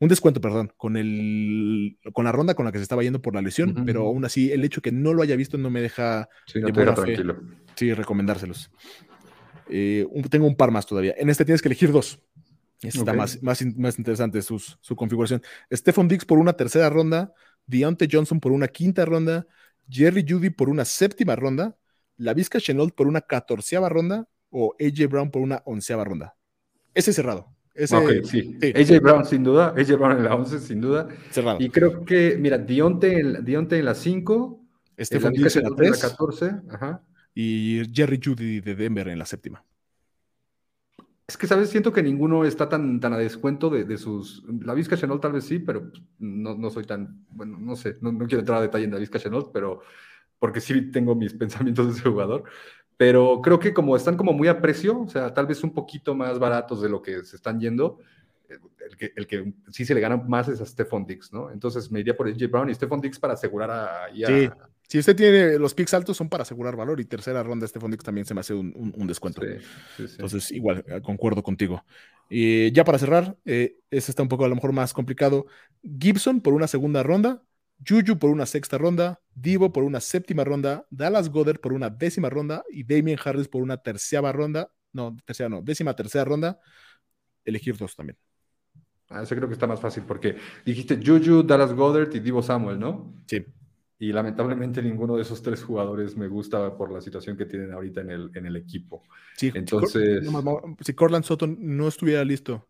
un descuento, perdón, con el, con la ronda con la que se estaba yendo por la lesión, pero aún así el hecho que no lo haya visto no me deja sí, tranquilo. sí, recomendárselos. Eh, tengo un par más todavía. En este tienes que elegir dos. Está más, más, más interesante su configuración. Stephon Diggs por una tercera ronda, Deontay Johnson por una quinta ronda, Jerry Judy por una séptima ronda, La Vizca Chenault por una catorceava ronda o AJ Brown por una onceava ronda. Ese cerrado. Ese, sí. AJ Brown sin duda, AJ Brown en la once sin duda. Cerrado. Y creo que, mira, Deontay en, en la cinco, Stephon Diggs en la tres, catorce, ajá. y Jerry Judy de Denver en la séptima. Es que, ¿sabes? Siento que ninguno está tan, tan a descuento de, sus... La Vizca Chenault tal vez sí, pero no, no soy tan... Bueno, no sé, no, quiero entrar a detalle en la Vizca Chenault, pero... Porque sí tengo mis pensamientos de ese jugador. Pero creo que como están como muy a precio, o sea, tal vez un poquito más baratos de lo que se están yendo, el que, el que sí se le gana más es a Stephon Dix, ¿no? Entonces me iría por AJ Brown y Stephon Dix para asegurar a, sí. Si usted tiene los picks altos, son para asegurar valor y tercera ronda Stephon Dix también se me hace un, descuento. Entonces, igual, eh, concuerdo contigo. Y ya para cerrar, eh, este está un poco a lo mejor más complicado. Gibson por una segunda ronda, Juju por una sexta ronda, Divo por una séptima ronda, Dallas Goddard por una décima ronda y Damien Harris por una tercera ronda. No, tercera no, décima tercera ronda. Elegir dos también. Ah, ese creo que está más fácil porque dijiste Juju, Dallas Goddard y Divo Samuel, ¿no? Sí. Y lamentablemente ninguno de esos tres jugadores me gusta por la situación que tienen ahorita en el, en el equipo. Sí, entonces. Si Corland Sutton no estuviera listo,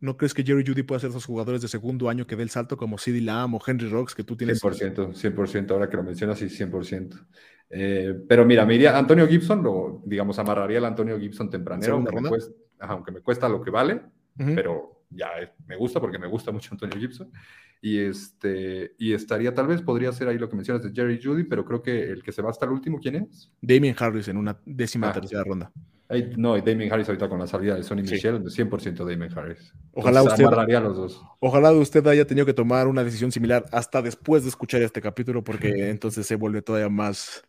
¿no crees que Jerry Judy pueda ser esos jugadores de segundo año que dé el salto como CD Lamb o Henry Rocks que tú tienes? 100%, 100%, ahora que lo mencionas, sí, 100%. Eh, pero mira, me iría Antonio Gibson, lo, digamos, amarraría al Antonio Gibson tempranero, aunque me, cuesta, aunque me, cuesta, lo que vale, pero ya me gusta porque me gusta mucho Antonio Gibson. Y, este, y estaría, tal vez podría ser ahí lo que mencionas de Jerry Judy, pero creo que el que se va hasta el último, ¿quién es? Damien Harris en una décima ah. tercera ronda. no, Damien Harris ahorita con la salida de Sonny Michel, 100% Damien Harris. Ojalá usted, los dos. ojalá usted haya tenido que tomar una decisión similar hasta después de escuchar este capítulo, porque entonces se vuelve todavía más,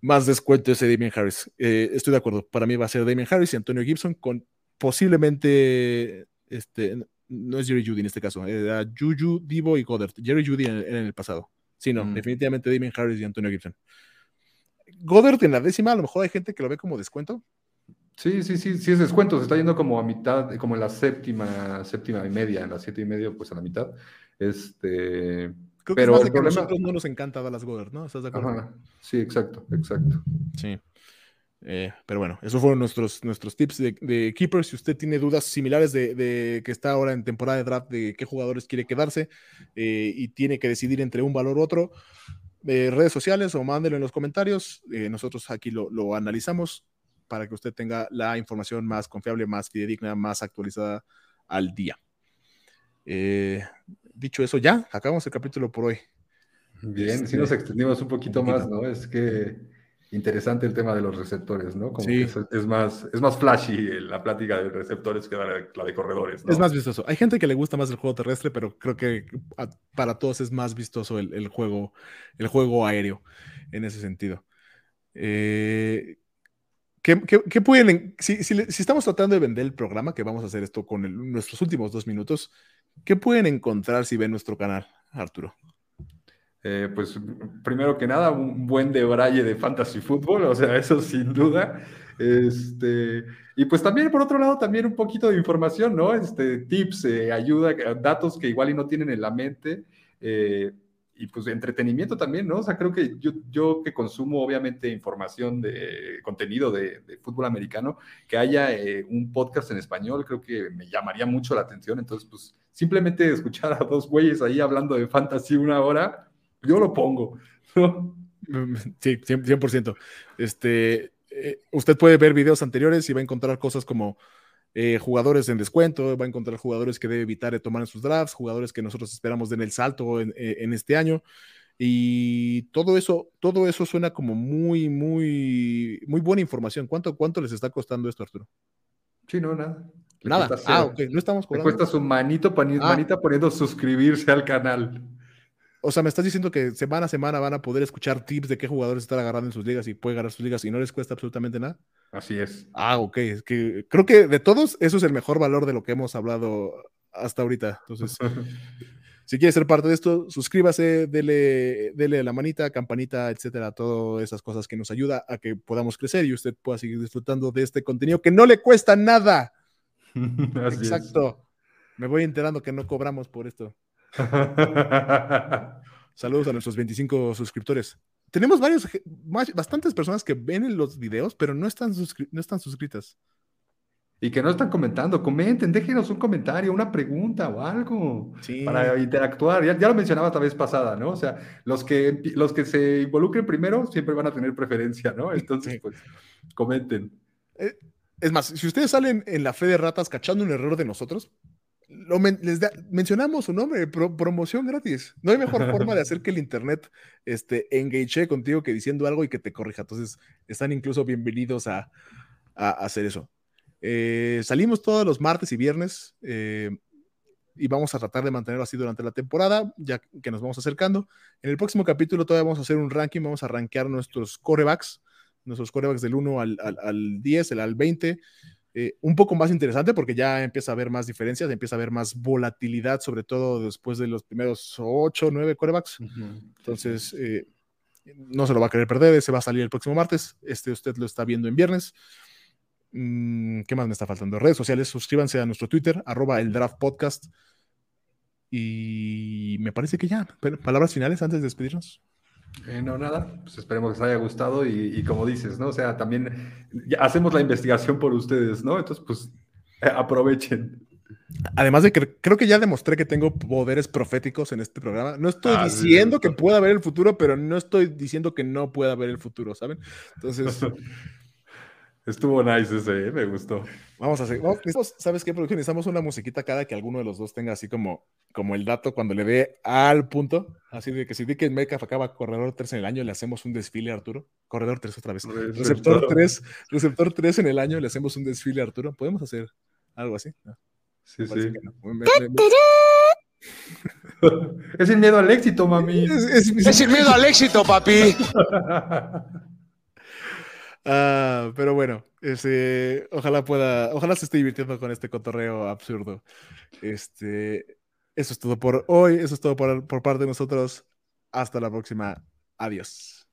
más descuento ese Damien Harris. Eh, estoy de acuerdo. Para mí va a ser Damien Harris y Antonio Gibson con posiblemente este, no es Jerry Judy en este caso, era Juju, Divo y Goddard. Jerry Judy en, el pasado. Sí, no, mm. definitivamente Damien Harris y Antonio Gibson. Goddard en la décima, a lo mejor hay gente que lo ve como descuento. Sí, sí, sí, sí es descuento, se está yendo como a mitad, como en la séptima, séptima y media, en la siete y media, pues a la mitad. Este, Creo pero que, es que a nosotros no nos encanta Dallas Goddard, ¿no? ¿Estás de acuerdo? Sí, exacto, exacto. Sí. Eh, pero bueno, esos fueron nuestros, nuestros tips de, de Keepers. Si usted tiene dudas similares de, que está ahora en temporada de draft, de qué jugadores quiere quedarse eh, y tiene que decidir entre un valor u otro, eh, redes sociales o mándelo en los comentarios. nosotros aquí lo, lo, analizamos para que usted tenga la información más confiable, más fidedigna, más actualizada al día. dicho eso, ya acabamos el capítulo por hoy. Bien, si este, nos extendimos un poquito más, ¿no? Es que interesante el tema de los receptores, ¿no? Como sí. es, más, es más flashy la plática de receptores que la, de corredores. Es más vistoso. Hay gente que le gusta más el juego terrestre, pero creo que para todos es más vistoso el, juego, el juego aéreo en ese sentido. Eh, ¿qué, pueden, si, estamos tratando de vender el programa, que vamos a hacer esto con nuestros últimos dos minutos, ¿qué pueden encontrar si ven nuestro canal, Arturo? Eh, pues primero que nada, un buen debraye de fantasy fútbol, o sea, eso sin duda. Este, y pues también, por otro lado, también un poquito de información, ¿no? Este, tips, eh, ayuda, datos que igual y no tienen en la mente. Eh, y pues entretenimiento también, ¿no? O sea, creo que yo, yo que consumo obviamente información de contenido de, de fútbol americano, que haya un podcast en español, creo que me llamaría mucho la atención. Entonces, pues simplemente escuchar a dos güeyes ahí hablando de fantasy una hora, yo lo pongo. Sí, 100%. Este, eh, usted puede ver videos anteriores y va a encontrar cosas como eh, jugadores en descuento, va a encontrar jugadores que debe evitar de tomar en sus drafts, jugadores que nosotros esperamos den el salto en, eh, en, este año. Y todo eso, todo eso suena como muy, muy, muy buena información. ¿Cuánto, cuánto les está costando esto, Arturo? Sí, no, nada. nada. Ah, ok, no estamos cobrando. Le cuesta su manito, ah. manita poniendo suscribirse al canal. O sea, me estás diciendo que semana a semana van a poder escuchar tips de qué jugadores están agarrando en sus ligas y puede ganar sus ligas y no les cuesta absolutamente nada. Así es. Ah, ok. Es que creo que de todos, eso es el mejor valor de lo que hemos hablado hasta ahorita. Entonces, si quiere ser parte de esto, suscríbase, dele, dele la manita, campanita, etcétera, todas esas cosas que nos ayuda a que podamos crecer y usted pueda seguir disfrutando de este contenido que no le cuesta nada. Exacto. Me voy enterando que no cobramos por esto. Saludos a nuestros 25 suscriptores. Tenemos varios, bastantes personas que ven los videos, pero no están, no están suscritas. Y que no están comentando, comenten, déjenos un comentario, una pregunta o algo para interactuar. Ya, lo mencionaba esta vez pasada, ¿no? O sea, los que, los que se involucren primero siempre van a tener preferencia, ¿no? Entonces, pues, comenten. Eh, es más, si ustedes salen en la fe de ratas cachando un error de nosotros, les mencionamos su nombre, promoción gratis. No hay mejor forma de hacer que el Internet este, engage contigo que diciendo algo y que te corrija. Entonces, están incluso bienvenidos a, hacer eso. Eh, salimos todos los martes y viernes eh, y vamos a tratar de mantenerlo así durante la temporada, ya que nos vamos acercando. En el próximo capítulo todavía vamos a hacer un ranking, vamos a rankear nuestros corebacks, nuestros corebacks del 1 al, al, al 10, el al 20. Eh, un poco más interesante porque ya empieza a haber más diferencias, empieza a haber más volatilidad, sobre todo después de los primeros 8 o 9 corebacks. Entonces, eh, no se lo va a querer perder, ese va a salir el próximo martes, este usted lo está viendo en viernes. Mm, ¿Qué más me está faltando? Redes sociales, suscríbanse a nuestro Twitter, arroba el draft podcast. Y me parece que ya, palabras finales antes de despedirnos. Eh, no, nada, pues esperemos que les haya gustado y, como dices, ¿no? O sea, también hacemos la investigación por ustedes, ¿no? Entonces, pues eh, aprovechen. Además de que creo que ya demostré que tengo poderes proféticos en este programa. No estoy ah, diciendo que pueda ver el futuro, pero no estoy diciendo que no pueda ver el futuro, ¿saben? Entonces, Estuvo nice ese, ¿eh? me gustó. Vamos a hacer. ¿Sabes qué, producción? Necesitamos una musiquita cada que alguno de los dos tenga así como, como el dato cuando le dé al punto. Así de que si que Metcalf acaba corredor 3 en el año, le hacemos un desfile a Arturo. Corredor 3 otra vez. Receptor 3, receptor 3 en el año, le hacemos un desfile a Arturo. ¿Podemos hacer algo así? Sí, sí. es sin miedo al éxito, mami. Es, es sin miedo al éxito, papi. Ah, pero bueno, este, ojalá pueda, ojalá se esté divirtiendo con este cotorreo absurdo. Este, eso es todo por hoy, eso es todo por, por parte de nosotros. Hasta la próxima. Adiós.